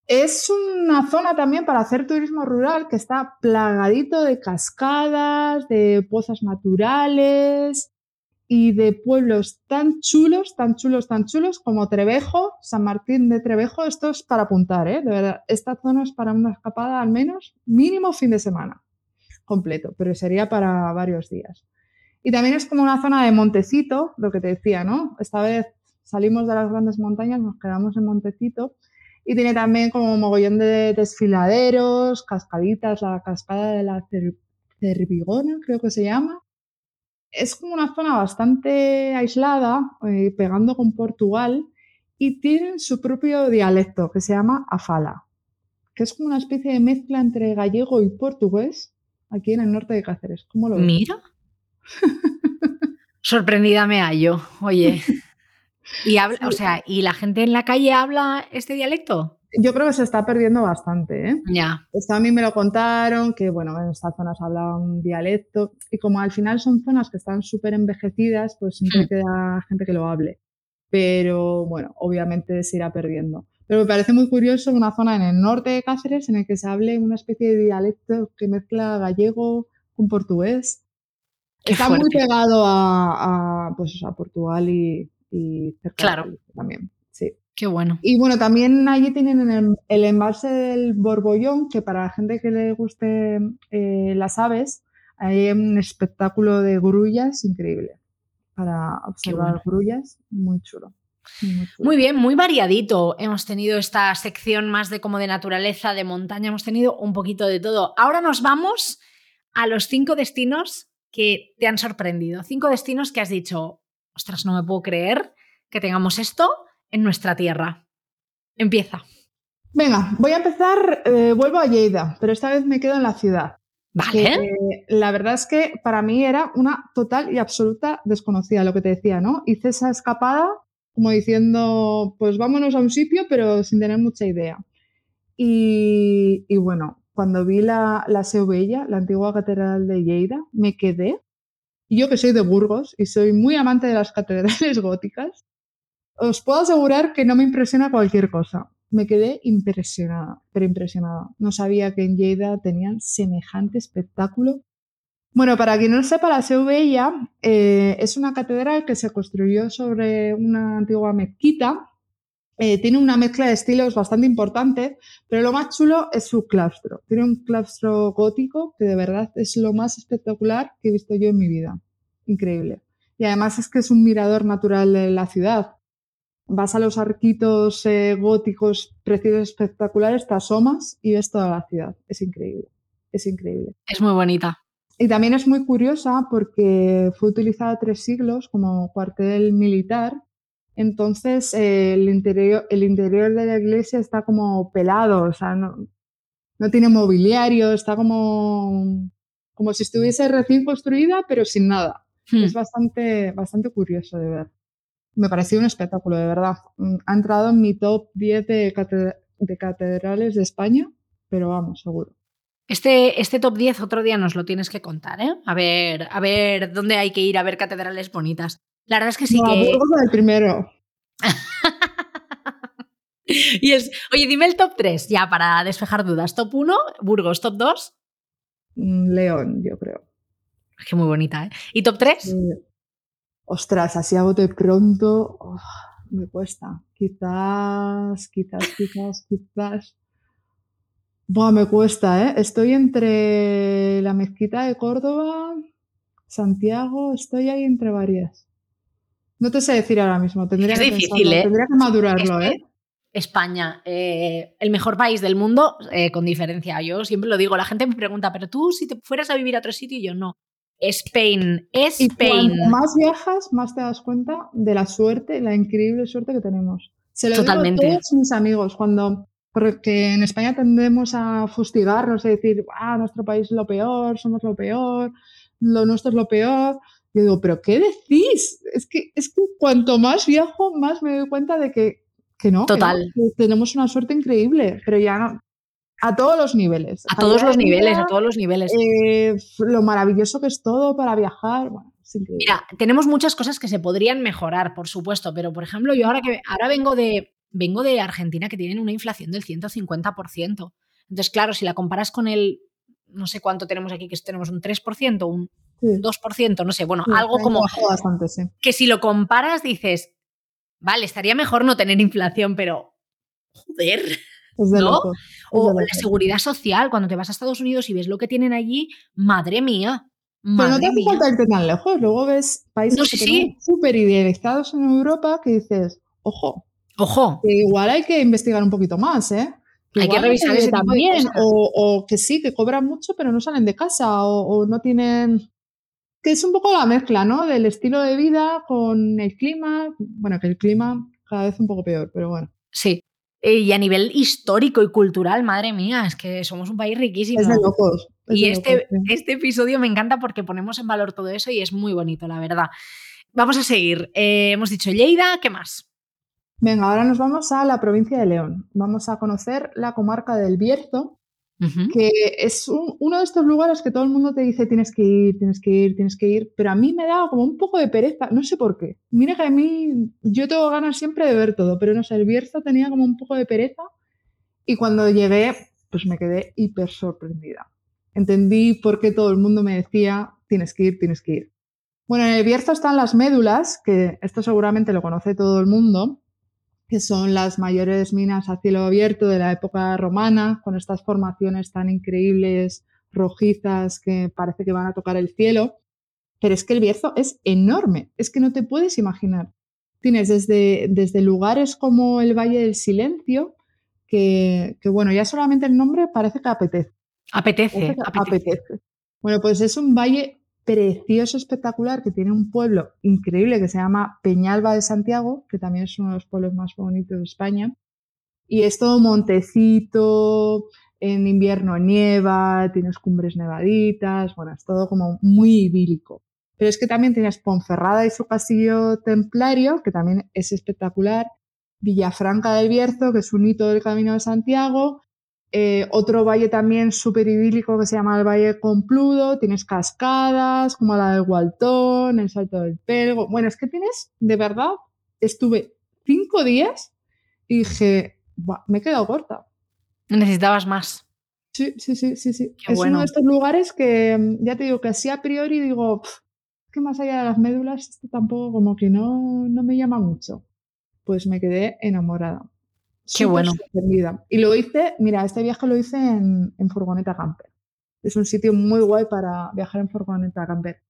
Es una zona también para hacer turismo rural que está plagadito de cascadas, de pozas naturales, y de pueblos tan chulos, tan chulos, tan chulos como Trevejo, San Martín de Trevejo. Esto es para apuntar, ¿eh? De verdad, esta zona es para una escapada al menos mínimo fin de semana completo, pero sería para varios días. Y también es como una zona de montecito, lo que te decía, ¿no? Esta vez salimos de las grandes montañas, nos quedamos en montecito y tiene también como mogollón de desfiladeros, cascaditas, la cascada de la Cervigona, creo que se llama, es como una zona bastante aislada, eh, pegando con Portugal, y tienen su propio dialecto que se llama afala, que es como una especie de mezcla entre gallego y portugués aquí en el norte de Cáceres. ¿Cómo lo ves? Mira. Sorprendida me hallo, oye. ¿Y, habla, o sea, ¿Y la gente en la calle habla este dialecto? Yo creo que se está perdiendo bastante. ¿eh? Ya. Esto a mí me lo contaron, que bueno, en estas zonas hablaba un dialecto y como al final son zonas que están súper envejecidas, pues siempre hmm. queda gente que lo hable. Pero bueno, obviamente se irá perdiendo. Pero me parece muy curioso una zona en el norte de Cáceres en el que se hable una especie de dialecto que mezcla gallego con portugués. Está muy pegado a, pues, a Portugal y, y cerca claro. también. Qué bueno. Y bueno, también allí tienen el, el embalse del Borbollón, que para la gente que le guste eh, las aves, hay un espectáculo de grullas increíble. Para observar grullas, muy chulo. Muy, bien, muy variadito. Hemos tenido esta sección más de como de naturaleza, de montaña, hemos tenido un poquito de todo. Ahora nos vamos a los cinco destinos que te han sorprendido. Cinco destinos que has dicho, ostras, no me puedo creer que tengamos esto en nuestra tierra. Empieza. Venga, voy a empezar, eh, vuelvo a Lleida, pero esta vez me quedo en la ciudad. Vale. la verdad es que para mí era una total y absoluta desconocida lo que te decía, ¿no? Hice esa escapada como diciendo, pues vámonos a un sitio, pero sin tener mucha idea. Y, bueno, cuando vi la, la Bella, la antigua catedral de Lleida, me quedé. Y yo que soy de Burgos y soy muy amante de las catedrales góticas, os puedo asegurar que no me impresiona cualquier cosa. Me quedé impresionada, pero impresionada. No sabía que en Lleida tenían semejante espectáculo. Bueno, para quien no sepa, la Seu Bella eh, es una catedral que se construyó sobre una antigua mezquita. Eh, tiene una mezcla de estilos bastante importante, pero lo más chulo es su claustro. Tiene un claustro gótico que de verdad es lo más espectacular que he visto yo en mi vida. Increíble. Y además es que es un mirador natural de la ciudad vas a los arquitos eh, góticos preciosos espectaculares, te asomas y ves toda la ciudad. Es increíble, es increíble. Es muy bonita. Y también es muy curiosa porque fue utilizada tres siglos como cuartel militar. Entonces eh, el, interior, el interior de la iglesia está como pelado, o sea, no, no tiene mobiliario, está como, como si estuviese recién construida, pero sin nada. Hmm. Es bastante, bastante curioso de ver me pareció un espectáculo, de verdad. Mm, ha entrado en mi top 10 de, catedrales de España, pero vamos, seguro. Este, este top 10 otro día nos lo tienes que contar, ¿eh? A ver, a ver dónde hay que ir a ver catedrales bonitas. La verdad es que sí no, que. Burgos el primero. y es, oye, dime el top 3, ya para despejar dudas. Top 1, Burgos, top 2. Mm, León, yo creo. Qué muy bonita, ¿eh? ¿Y top 3? Ostras, así a bote pronto oh, me cuesta. Quizás, quizás, quizás, quizás. Buah, me cuesta, ¿eh? Estoy entre la mezquita de Córdoba, Santiago, estoy ahí entre varias. No te sé decir ahora mismo, tendría, que, difícil, ¿eh? tendría que madurarlo, ¿eh? España, eh, el mejor país del mundo, eh, con diferencia. Yo siempre lo digo, la gente me pregunta, pero tú si te fueras a vivir a otro sitio, yo no. Spain, Spain. Y más viajas, más te das cuenta de la suerte, la increíble suerte que tenemos. Se lo Totalmente. digo a todos mis amigos cuando porque en España tendemos a fustigarnos y decir, ah, nuestro país es lo peor, somos lo peor, lo nuestro es lo peor. Yo digo, pero ¿qué decís? Es que, es que cuanto más viajo, más me doy cuenta de que, que no. Total. que tenemos una suerte increíble, pero ya no, a todos los niveles. A todos los niveles, a todos los niveles. Eh, lo maravilloso que es todo para viajar. Mira, tenemos muchas cosas que se podrían mejorar, por supuesto, pero por ejemplo, yo ahora que ahora vengo de, vengo de Argentina que tienen una inflación del 150%. Entonces, claro, si la comparas con el, no sé cuánto tenemos aquí, que tenemos un 3%, un 2%, no sé, bueno, algo como... Que si lo comparas dices, vale, estaría mejor no tener inflación, pero... Joder. ¿No? o la seguridad social, cuando te vas a Estados Unidos y ves lo que tienen allí, madre mía. Pero no te hace falta irte tan lejos. Luego ves países que súper idealizados en Europa que dices, ojo, ojo. Que igual hay que investigar un poquito más, ¿eh? hay que revisar ese también. O, que sí, que cobran mucho, pero no salen de casa o, o no tienen que es un poco la mezcla, ¿no? Del estilo de vida con el clima. Bueno, que el clima cada vez un poco peor, pero bueno. Sí, y a nivel histórico y cultural, madre mía, es que somos un país riquísimo. Es de locos. y este, este episodio me encanta porque ponemos en valor todo eso y es muy bonito, la verdad. Vamos a seguir. Eh, hemos dicho Lleida, ¿qué más? Venga, ahora nos vamos a la provincia de León. Vamos a conocer la comarca del Bierzo, que es uno de estos lugares que todo el mundo te dice tienes que ir, tienes que ir, tienes que ir, pero a mí me da como un poco de pereza, no sé por qué. Mira que a mí yo tengo ganas siempre de ver todo, pero no sé, el Bierzo tenía como un poco de pereza y cuando llegué pues me quedé hiper sorprendida. Entendí por qué todo el mundo me decía tienes que ir, tienes que ir. Bueno, en el Bierzo están las médulas, que esto seguramente lo conoce todo el mundo, que son las mayores minas a cielo abierto de la época romana, con estas formaciones tan increíbles, rojizas, que parece que van a tocar el cielo. Pero es que el Bierzo es enorme, es que no te puedes imaginar. Tienes desde, desde lugares como el Valle del Silencio, que, bueno, ya solamente el nombre parece que apetece. Apetece, apetece. Bueno, pues es un valle precioso, espectacular, que tiene un pueblo increíble que se llama Peñalba de Santiago, que también es uno de los pueblos más bonitos de España. Y es todo montecito, en invierno nieva, tienes cumbres nevaditas, bueno, es todo como muy idílico. Pero es que también tienes Ponferrada y su castillo templario, que también es espectacular, Villafranca del Bierzo, que es un hito del Camino de Santiago, eh, otro valle también súper idílico que se llama el Valle Compludo, tienes cascadas como la del Gualtón, el Salto del Pelgo. Bueno, es que tienes, de verdad, estuve cinco días y dije, me he quedado corta. Necesitabas más. Sí, sí, sí, sí. sí. es uno de estos lugares que mm, ya te digo que así a priori digo, que más allá de las médulas, esto tampoco como que no, no me llama mucho. Pues me quedé enamorada. Qué bueno. Y lo hice, mira, este viaje lo hice en, furgoneta camper. Es un sitio muy guay para viajar en furgoneta camper.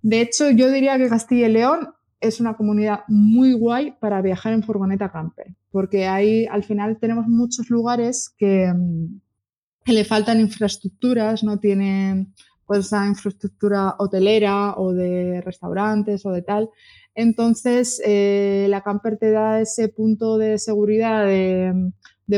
De hecho, yo diría que Castilla y León es una comunidad muy guay para viajar en furgoneta camper, porque ahí al final tenemos muchos lugares que, mm, que le faltan infraestructuras, no tienen pues esa infraestructura hotelera o de restaurantes o de tal. Entonces, eh, la camper te da ese punto de seguridad de,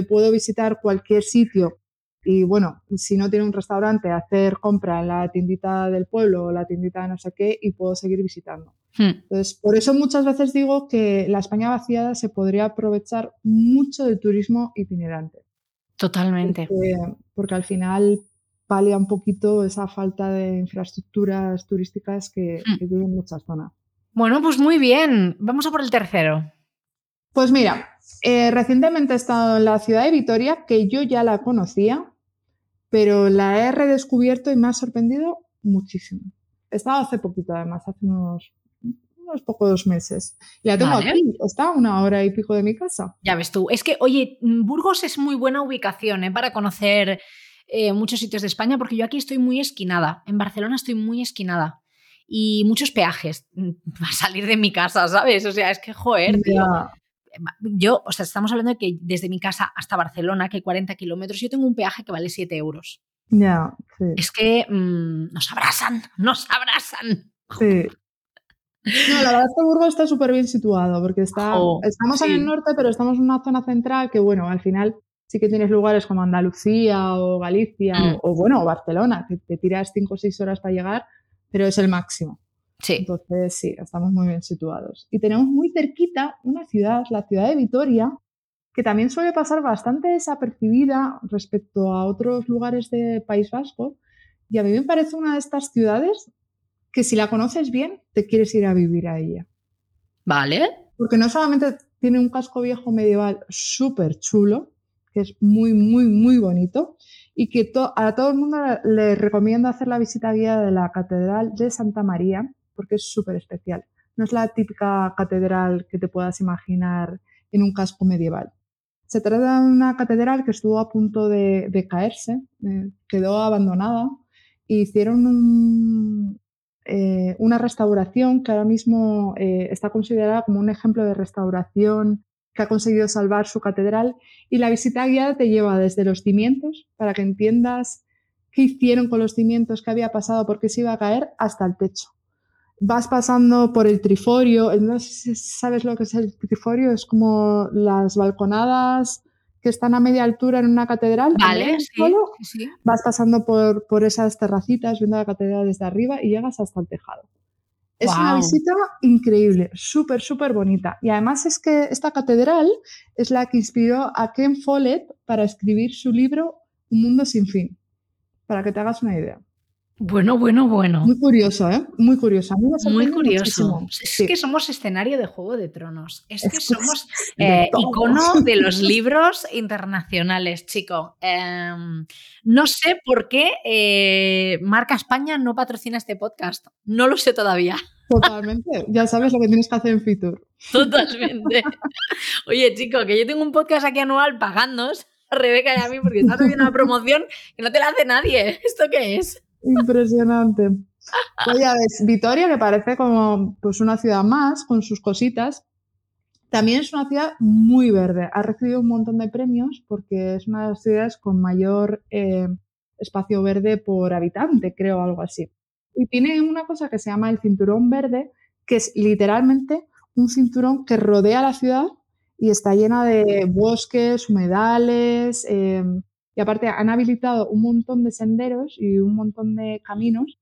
puedo visitar cualquier sitio y bueno, si no tiene un restaurante, hacer compra en la tiendita del pueblo o la tiendita de no sé qué y puedo seguir visitando. Hmm. Entonces, por eso muchas veces digo que la España vaciada se podría aprovechar mucho del turismo itinerante. Totalmente. Porque, al final palia un poquito esa falta de infraestructuras turísticas que, hmm. que tienen muchas zonas. Bueno, pues muy bien. Vamos a por el tercero. Pues mira, eh, recientemente he estado en la ciudad de Vitoria, que yo ya la conocía, pero la he redescubierto y me ha sorprendido muchísimo. He estado hace poquito, además, hace unos, unos pocos meses. Y la tengo aquí, está a una hora y pico de mi casa. Ya ves tú. Es que, oye, Burgos es muy buena ubicación ¿eh? para conocer eh, muchos sitios de España, porque yo aquí estoy muy esquinada. En Barcelona estoy muy esquinada y muchos peajes mm, para salir de mi casa, ¿sabes? O sea, es que, joder, tío. Yo, o sea, estamos hablando de que desde mi casa hasta Barcelona, que hay 40 kilómetros, yo tengo un peaje que vale 7 euros. Ya, sí. Es que mm, nos abrasan, nos abrasan. Sí. No, la verdad es que Burgos está súper bien situado, porque está, estamos en el norte, pero estamos en una zona central que, bueno, al final sí que tienes lugares como Andalucía o Galicia mm. o, bueno, Barcelona, que te tiras 5 o 6 horas para llegar, pero es el máximo. Sí. Entonces, sí, estamos muy bien situados. Y tenemos muy cerquita una ciudad, la ciudad de Vitoria, que también suele pasar bastante desapercibida respecto a otros lugares de País Vasco. Y a mí me parece una de estas ciudades que si la conoces bien, te quieres ir a vivir a ella. Vale. Porque no solamente tiene un casco viejo medieval súper chulo, que es muy, muy, muy bonito, y que a todo el mundo le recomiendo hacer la visita guía de la Catedral de Santa María, porque es súper especial. No es la típica catedral que te puedas imaginar en un casco medieval. Se trata de una catedral que estuvo a punto de, caerse, eh, quedó abandonada, e hicieron eh, una restauración que ahora mismo eh, está considerada como un ejemplo de restauración que ha conseguido salvar su catedral y la visita guiada te lleva desde los cimientos para que entiendas qué hicieron con los cimientos, qué había pasado, por qué se iba a caer, hasta el techo. Vas pasando por el triforio, no sé si sabes lo que es el triforio, es como las balconadas que están a media altura en una catedral. Vale, sí, Vas pasando por, por esas terracitas, viendo la catedral desde arriba y llegas hasta el tejado. Es una visita increíble, súper, súper bonita. Y además es que esta catedral es la que inspiró a Ken Follett para escribir su libro Un mundo sin fin, para que te hagas una idea. Bueno, bueno, bueno. Muy curioso, ¿eh? Muy curioso. Muy curioso. Es que somos escenario de Juego de Tronos. Es que somos eh, icono de los libros internacionales, chico. Em, no sé por qué eh, Marca España no patrocina este podcast. No lo sé todavía. Totalmente. Ya sabes lo que tienes que hacer en Fitur. Totalmente. Oye, chico, que yo tengo un podcast aquí anual pagándonos a Rebeca y a mí porque estás haciendo una promoción que no te la hace nadie. ¿Esto qué es? Impresionante. Oye, ves, Vitoria, que parece como pues, una ciudad más, con sus cositas, también es una ciudad muy verde. Ha recibido un montón de premios porque es una de las ciudades con mayor eh, espacio verde por habitante, creo, algo así. Y tiene una cosa que se llama el cinturón verde, que es literalmente un cinturón que rodea la ciudad y está llena de bosques, humedales. Em, y aparte han habilitado un montón de senderos y un montón de caminos.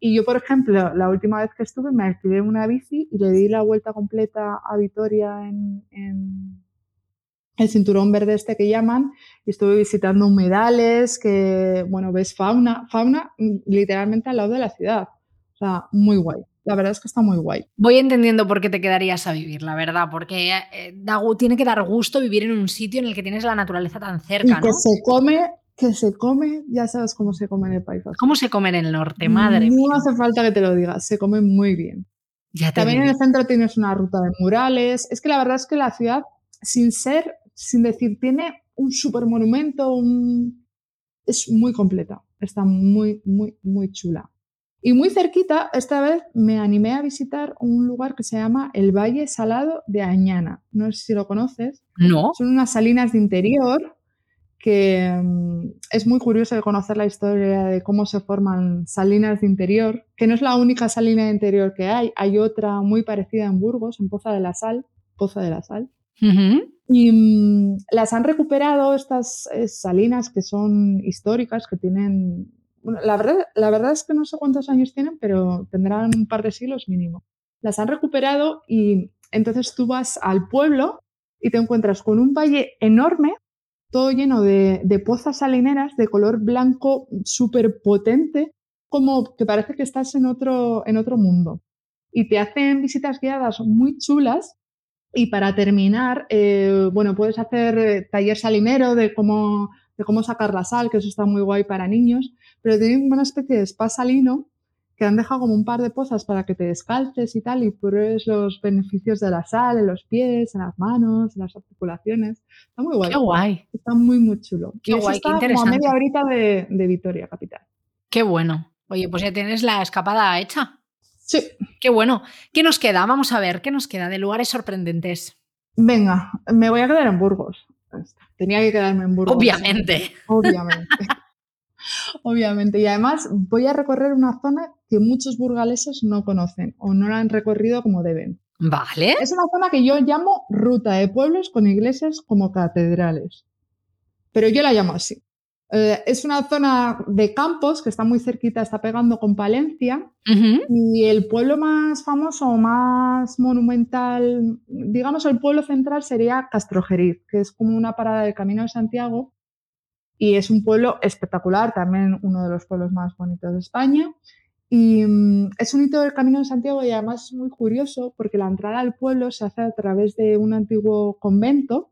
Y yo, por ejemplo, la última vez que estuve me alquilé una bici y le di la vuelta completa a Vitoria en, en el cinturón verde este que llaman y estuve visitando humedales, que, bueno, ves fauna, fauna mm, literalmente al lado de la ciudad. O sea, muy guay. La verdad es que está muy guay. Voy entendiendo por qué te quedarías a vivir, la verdad, porque eh, tiene que dar gusto vivir en un sitio en el que tienes la naturaleza tan cerca, y que se come, que se come, ya sabes cómo se come en el país. ¿Cómo se come en el norte, madre? No hace falta que te lo digas, se come muy bien. Ya También en el centro tienes una ruta de murales. Es que la verdad es que la ciudad, sin ser sin decir, tiene un super monumento, un... es muy completa, está muy, muy, muy chula. Y muy cerquita, esta vez me animé a visitar un lugar que se llama el Valle Salado de Añana. No sé si lo conoces. No. Son unas salinas de interior que mm, es muy curioso de conocer la historia de cómo se forman salinas de interior, que no es la única salina de interior que hay. Hay otra muy parecida en Burgos, en Poza de la Sal, Poza de la Sal, y mm, las han recuperado estas eh, salinas que son históricas, que tienen... Bueno, la verdad, la verdad es que no sé cuántos años tienen, pero tendrán un par de siglos mínimo. Las han recuperado y entonces tú vas al pueblo y te encuentras con un valle enorme, todo lleno de, pozas salineras de color blanco súper potente, como que parece que estás en otro, en otro mundo. Y te hacen visitas guiadas muy chulas y para terminar, eh, bueno, puedes hacer eh, taller salinero de cómo, de cómo sacar la sal, que eso está muy guay para niños, pero tienen una especie de spa salino que han dejado como un par de pozas para que te descalces y tal y pruebes los beneficios de la sal en los pies, en las manos, en las articulaciones. Está muy guay. Qué guay. Está muy, muy chulo. Qué guay, está qué interesante. Como a media horita de, de Vitoria, capital. Qué bueno. Oye, pues ya tienes la escapada hecha. Sí. Qué bueno. ¿Qué nos queda? Vamos a ver, ¿qué nos queda de lugares sorprendentes? Venga, me voy a quedar en Burgos. Tenía que quedarme en Burgos. Obviamente. Obviamente. Obviamente. Y además voy a recorrer una zona que muchos burgaleses no conocen o no la han recorrido como deben. Vale. Es una zona que yo llamo ruta de pueblos con iglesias como catedrales. Pero yo la llamo así. Eh, es una zona de campos que está muy cerquita, está pegando con Palencia. Y el pueblo más famoso, más monumental, digamos el pueblo central sería Castrojeriz, que es como una parada del Camino de Santiago. Y es un pueblo espectacular, también uno de los pueblos más bonitos de España. Y mm, es un hito del Camino de Santiago y además es muy curioso porque la entrada al pueblo se hace a través de un antiguo convento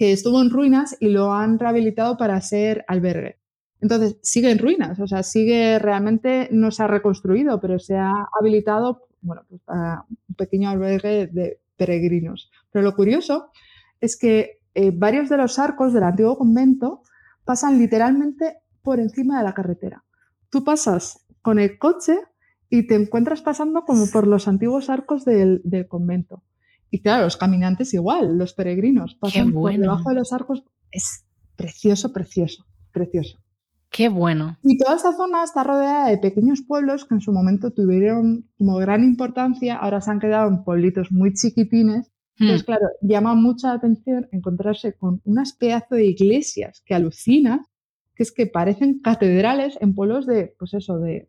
que estuvo en ruinas y lo han rehabilitado para ser albergue. Entonces, sigue en ruinas, o sea, sigue realmente, no se ha reconstruido, pero se ha habilitado, bueno, pues para un pequeño albergue de peregrinos. Pero lo curioso es que eh, varios de los arcos del antiguo convento pasan literalmente por encima de la carretera. Tú pasas con el coche y te encuentras pasando como por los antiguos arcos del convento. Y claro, los caminantes igual, los peregrinos, pasan por debajo de los arcos. Es precioso, precioso, precioso. Qué bueno. Y toda esa zona está rodeada de pequeños pueblos que en su momento tuvieron como gran importancia, ahora se han quedado en pueblitos muy chiquitines. Entonces, hmm. claro, llama mucha atención encontrarse con unas pedazos de iglesias que alucinan, que es que parecen catedrales en pueblos de, pues eso, de,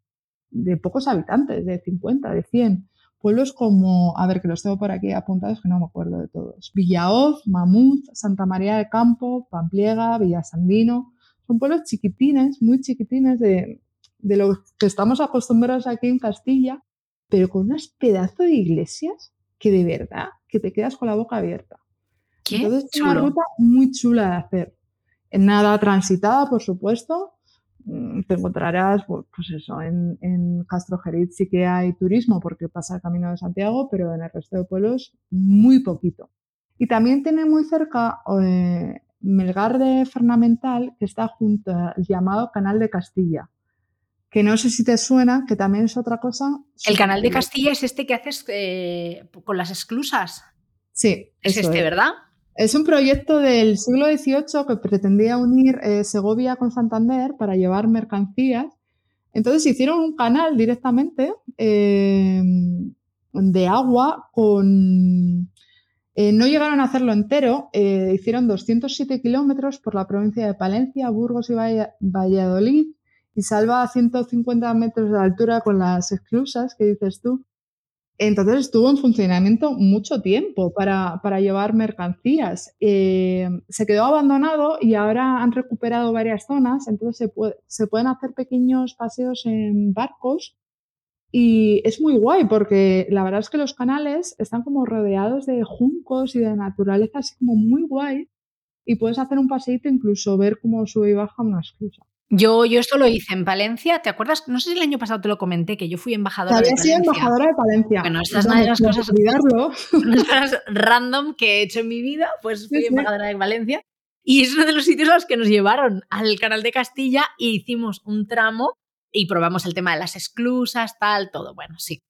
de pocos habitantes, de 50, de 100. Pueblos como, a ver, que los tengo por aquí apuntados, que no me acuerdo de todos. Villaoz, Mamut, Santa María de Campo, Pampliega, Villasandino. Son pueblos chiquitines, muy chiquitines de, de lo que estamos acostumbrados aquí en Castilla, pero con unas pedazos de iglesias que de verdad, que te quedas con la boca abierta. ¿Qué Entonces es una ruta muy chula de hacer. Nada transitada, por supuesto, te encontrarás, pues, eso, en, en Castrojerit sí que hay turismo porque pasa el Camino de Santiago, pero en el resto de pueblos muy poquito. Y también tiene muy cerca eh, Melgar de Fernamental, que está junto al llamado Canal de Castilla, que no sé si te suena, que también es otra cosa. El Canal de Castilla es este que haces eh, con las esclusas. Sí. Es este, ¿verdad? Es un proyecto del siglo XVIII que pretendía unir eh, Segovia con Santander para llevar mercancías. Entonces hicieron un canal directamente eh, de agua con... Eh, no llegaron a hacerlo entero, hicieron 207 kilómetros por la provincia de Palencia, Burgos y Valladolid y salva a 150 metros de altura con las esclusas que dices tú. Entonces estuvo en funcionamiento mucho tiempo para, llevar mercancías. Eh, se quedó abandonado y ahora han recuperado varias zonas, entonces se, pueden hacer pequeños paseos en barcos y es muy guay porque la verdad es que los canales están como rodeados de juncos y de naturaleza así como muy guay y puedes hacer un paseíto incluso ver cómo sube y baja una esclusa. Yo, yo esto lo hice en Palencia, ¿te acuerdas? No sé si el año pasado te lo comenté, que yo fui embajadora de Palencia. sido embajadora de Palencia. Bueno, esta es una de las cosas, random que he hecho en mi vida, pues fui embajadora de Valencia. Y es uno de los sitios a los que nos llevaron al canal de Castilla y hicimos un tramo y probamos el tema de las esclusas, tal, todo. Bueno, sí.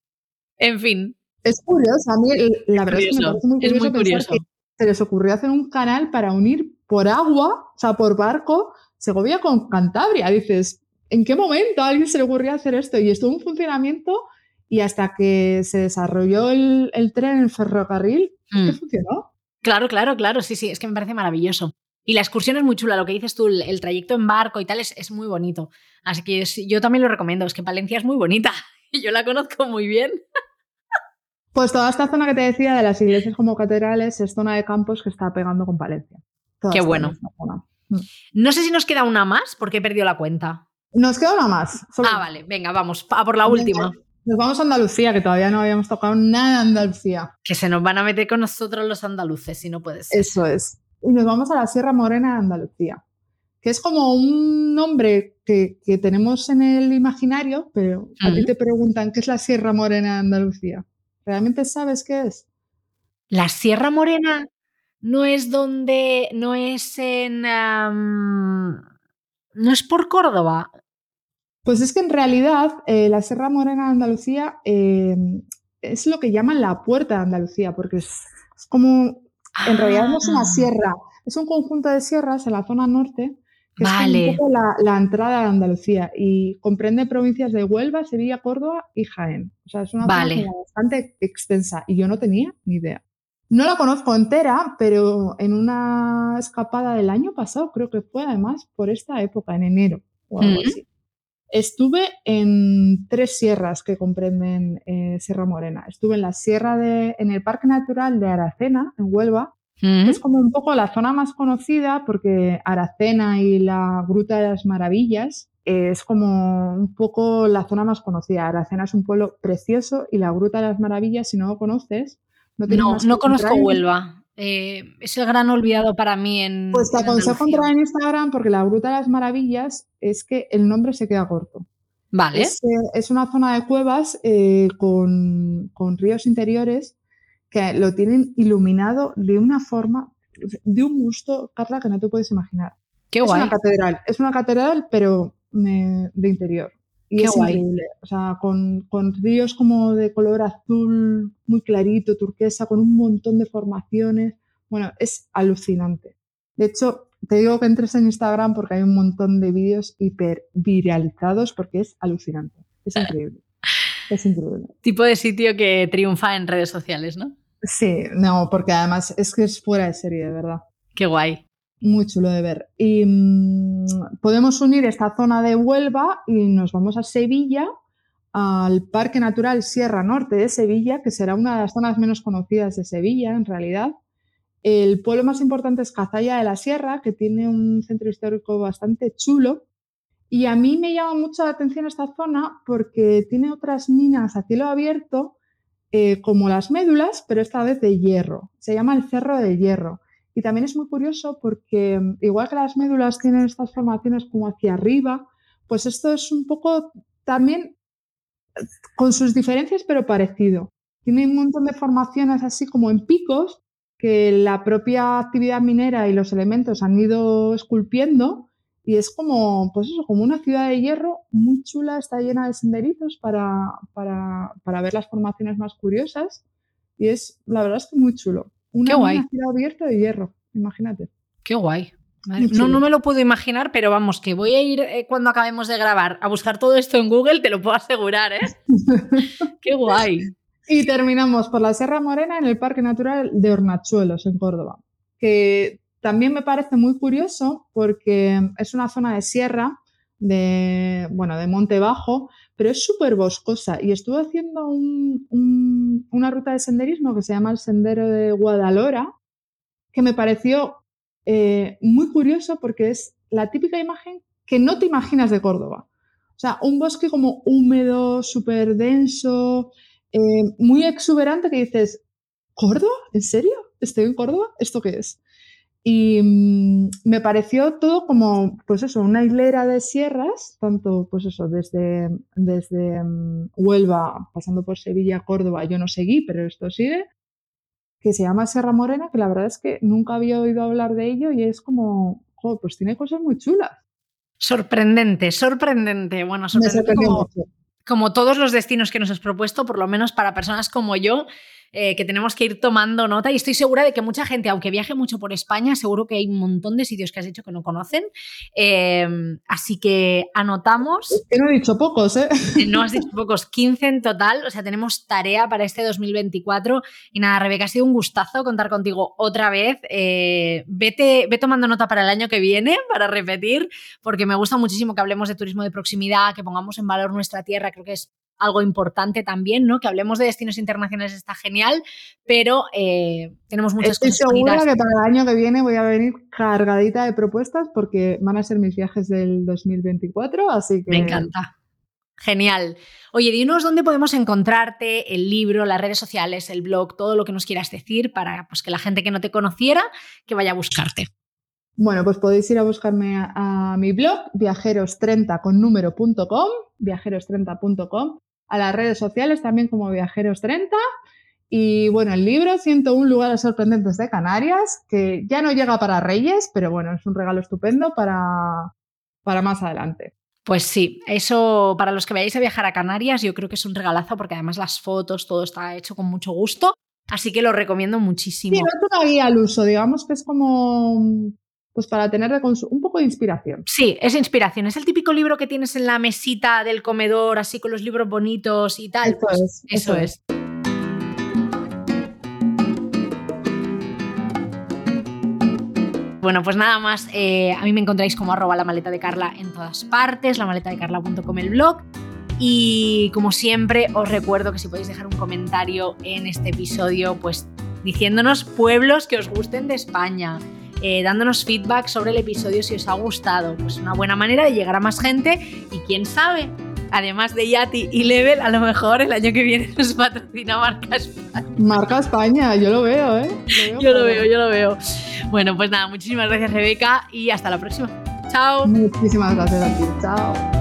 En fin. Es curioso, a mí la verdad es, que me parece muy curioso, es muy curioso. Que se les ocurrió hacer un canal para unir por agua, o sea, por barco, Segovia con Cantabria. Dices, ¿en qué momento a alguien se le ocurrió hacer esto? Y estuvo en funcionamiento y hasta que se desarrolló el, tren, el ferrocarril, mm. funcionó. Claro, claro, claro, sí, sí, es que me parece maravilloso. Y la excursión es muy chula, lo que dices tú, el, trayecto en barco y tal es, muy bonito. Así que yo, también lo recomiendo, es que Palencia es muy bonita y yo la conozco muy bien. Pues toda esta zona que te decía de las iglesias como catedrales es zona de campos que está pegando con Palencia. Qué bueno. No sé si nos queda una más porque he perdido la cuenta. Nos queda una más. Ah, vale, venga, vamos, a por la última. Nos vamos a Andalucía, que todavía no habíamos tocado nada en Andalucía. Que se nos van a meter con nosotros los andaluces, si no puede ser. Eso es. Y nos vamos a la Sierra Morena de Andalucía, que es como un nombre que, tenemos en el imaginario, pero a ti te preguntan, ¿qué es la Sierra Morena de Andalucía? ¿Realmente sabes qué es? La Sierra Morena no es donde, no es en, no es por Córdoba. Pues es que en realidad eh, la Sierra Morena de Andalucía em, es lo que llaman la puerta de Andalucía, porque es, como, en realidad no es una ah. sierra, es un conjunto de sierras en la zona norte que es la, entrada de Andalucía y comprende provincias de Huelva, Sevilla, Córdoba y Jaén. O sea, es una zona bastante extensa y yo no tenía ni idea. No la conozco entera, pero en una escapada del año pasado, creo que fue además por esta época, en enero o algo así. Estuve en tres sierras que comprenden eh, Sierra Morena. Estuve en la sierra de, en el Parque Natural de Aracena, en Huelva, que es como un poco la zona más conocida porque Aracena y la Gruta de las Maravillas es como un poco la zona más conocida. Aracena es un pueblo precioso y la Gruta de las Maravillas, si no lo conoces, no, no, conozco Huelva. Eh, es el gran olvidado para mí en. Pues te aconsejo entrar en Instagram porque la Gruta de las Maravillas es que el nombre se queda corto. Vale. Es, eh, una zona de cuevas eh, con, ríos interiores que lo tienen iluminado de una forma, de un gusto, Carla, que no te puedes imaginar. Qué es guay. una catedral, es una catedral, pero de interior. Y es increíble. O sea, con, ríos como de color azul, muy clarito, turquesa, con un montón de formaciones. Bueno, es alucinante. De hecho, te digo que entres en Instagram porque hay un montón de vídeos hiper viralizados porque es alucinante. Es increíble. Es increíble. Tipo de sitio que triunfa en redes sociales, ¿no? Sí, no, porque además es que es fuera de serie, de verdad. Qué guay muy chulo de ver. Y mm, podemos unir esta zona de Huelva y nos vamos a Sevilla, al Parque Natural Sierra Norte de Sevilla, que será una de las zonas menos conocidas de Sevilla en realidad. El pueblo más importante es Cazalla de la Sierra, que tiene un centro histórico bastante chulo. Y a mí me llama mucho la atención esta zona porque tiene otras minas a cielo abierto, eh, como las médulas, pero esta vez de hierro. Se llama el Cerro de Hierro. Y también es muy curioso porque, mm, igual que las médulas tienen estas formaciones como hacia arriba, pues esto es un poco también con sus diferencias, pero parecido. Tiene un montón de formaciones así como en picos que la propia actividad minera y los elementos han ido esculpiendo y es como, pues eso, como una ciudad de hierro muy chula, está llena de senderizos para, para, para ver las formaciones más curiosas y es, la verdad es que muy chulo. Una, Qué guay. abierta de hierro, imagínate. Qué guay. No, no me lo puedo imaginar, pero vamos, que voy a ir eh, cuando acabemos de grabar a buscar todo esto en Google, te lo puedo asegurar, ¿eh? Qué guay. Y terminamos por la Sierra Morena en el Parque Natural de Hornachuelos, en Córdoba, que también me parece muy curioso porque es una zona de sierra, de, bueno, de monte bajo, pero es súper boscosa. Y estuve haciendo un, un, una ruta de senderismo que se llama el Sendero de Guadalora, que me pareció eh, muy curioso porque es la típica imagen que no te imaginas de Córdoba. O sea, un bosque como húmedo, súper denso, eh, muy exuberante que dices, ¿Córdoba? ¿En serio? ¿Estoy en Córdoba? ¿Esto qué es? Y mmm, me pareció todo como, pues eso, una hilera de sierras, tanto, pues eso, desde, desde um, Huelva, pasando por Sevilla, Córdoba, yo no seguí, pero esto sigue, que se llama Sierra Morena, que la verdad es que nunca había oído hablar de ello y es como, joder, pues tiene cosas muy chulas. Sorprendente, sorprendente. Bueno, sorprendente como, como, todos los destinos que nos has propuesto, por lo menos para personas como yo, eh, que tenemos que ir tomando nota y estoy segura de que mucha gente, aunque viaje mucho por España, seguro que hay un montón de sitios que has dicho que no conocen. Eh, así que anotamos. Es que no he dicho pocos, ¿eh? No has dicho pocos, 15 en total, o sea, tenemos tarea para este 2024 y nada, Rebeca, ha sido un gustazo contar contigo otra vez. Eh, vete, ve tomando nota para el año que viene, para repetir, porque me gusta muchísimo que hablemos de turismo de proximidad, que pongamos en valor nuestra tierra, creo que es algo importante también, ¿no? Que hablemos de destinos internacionales está genial, pero eh, tenemos muchas Estoy cosas. Estoy segura bonitas. que para el año que viene voy a venir cargadita de propuestas porque van a ser mis viajes del 2024, así que... Me encanta. Genial. Oye, dinos dónde podemos encontrarte, el libro, las redes sociales, el blog, todo lo que nos quieras decir para pues, que la gente que no te conociera, que vaya a buscarte. Bueno, pues podéis ir a buscarme a, a mi blog, viajeros30 con número.com, viajeros30.com, a las redes sociales también como Viajeros30. Y bueno, el libro 101 lugares sorprendentes de Canarias, que ya no llega para Reyes, pero bueno, es un regalo estupendo para, para más adelante. Pues sí, eso para los que vayáis a viajar a Canarias, yo creo que es un regalazo porque además las fotos, todo está hecho con mucho gusto. Así que lo recomiendo muchísimo. Sí, no guía al uso, digamos que es como pues para tener un poco de inspiración. Sí, es inspiración. Es el típico libro que tienes en la mesita del comedor, así con los libros bonitos y tal. Eso pues es. Eso, eso es. es. Bueno, pues nada más, eh, a mí me encontráis como arroba la maleta de Carla en todas partes, la maleta de carla.com el blog. Y como siempre, os recuerdo que si podéis dejar un comentario en este episodio, pues diciéndonos pueblos que os gusten de España, eh, dándonos feedback sobre el episodio si os ha gustado. Pues una buena manera de llegar a más gente y quién sabe, además de Yati y Level, a lo mejor el año que viene nos patrocina Marca España. Marca España, yo lo veo, ¿eh? Lo veo yo lo veo, yo lo veo. Bueno, pues nada, muchísimas gracias Rebeca y hasta la próxima. Chao. Muchísimas gracias a ti. Chao.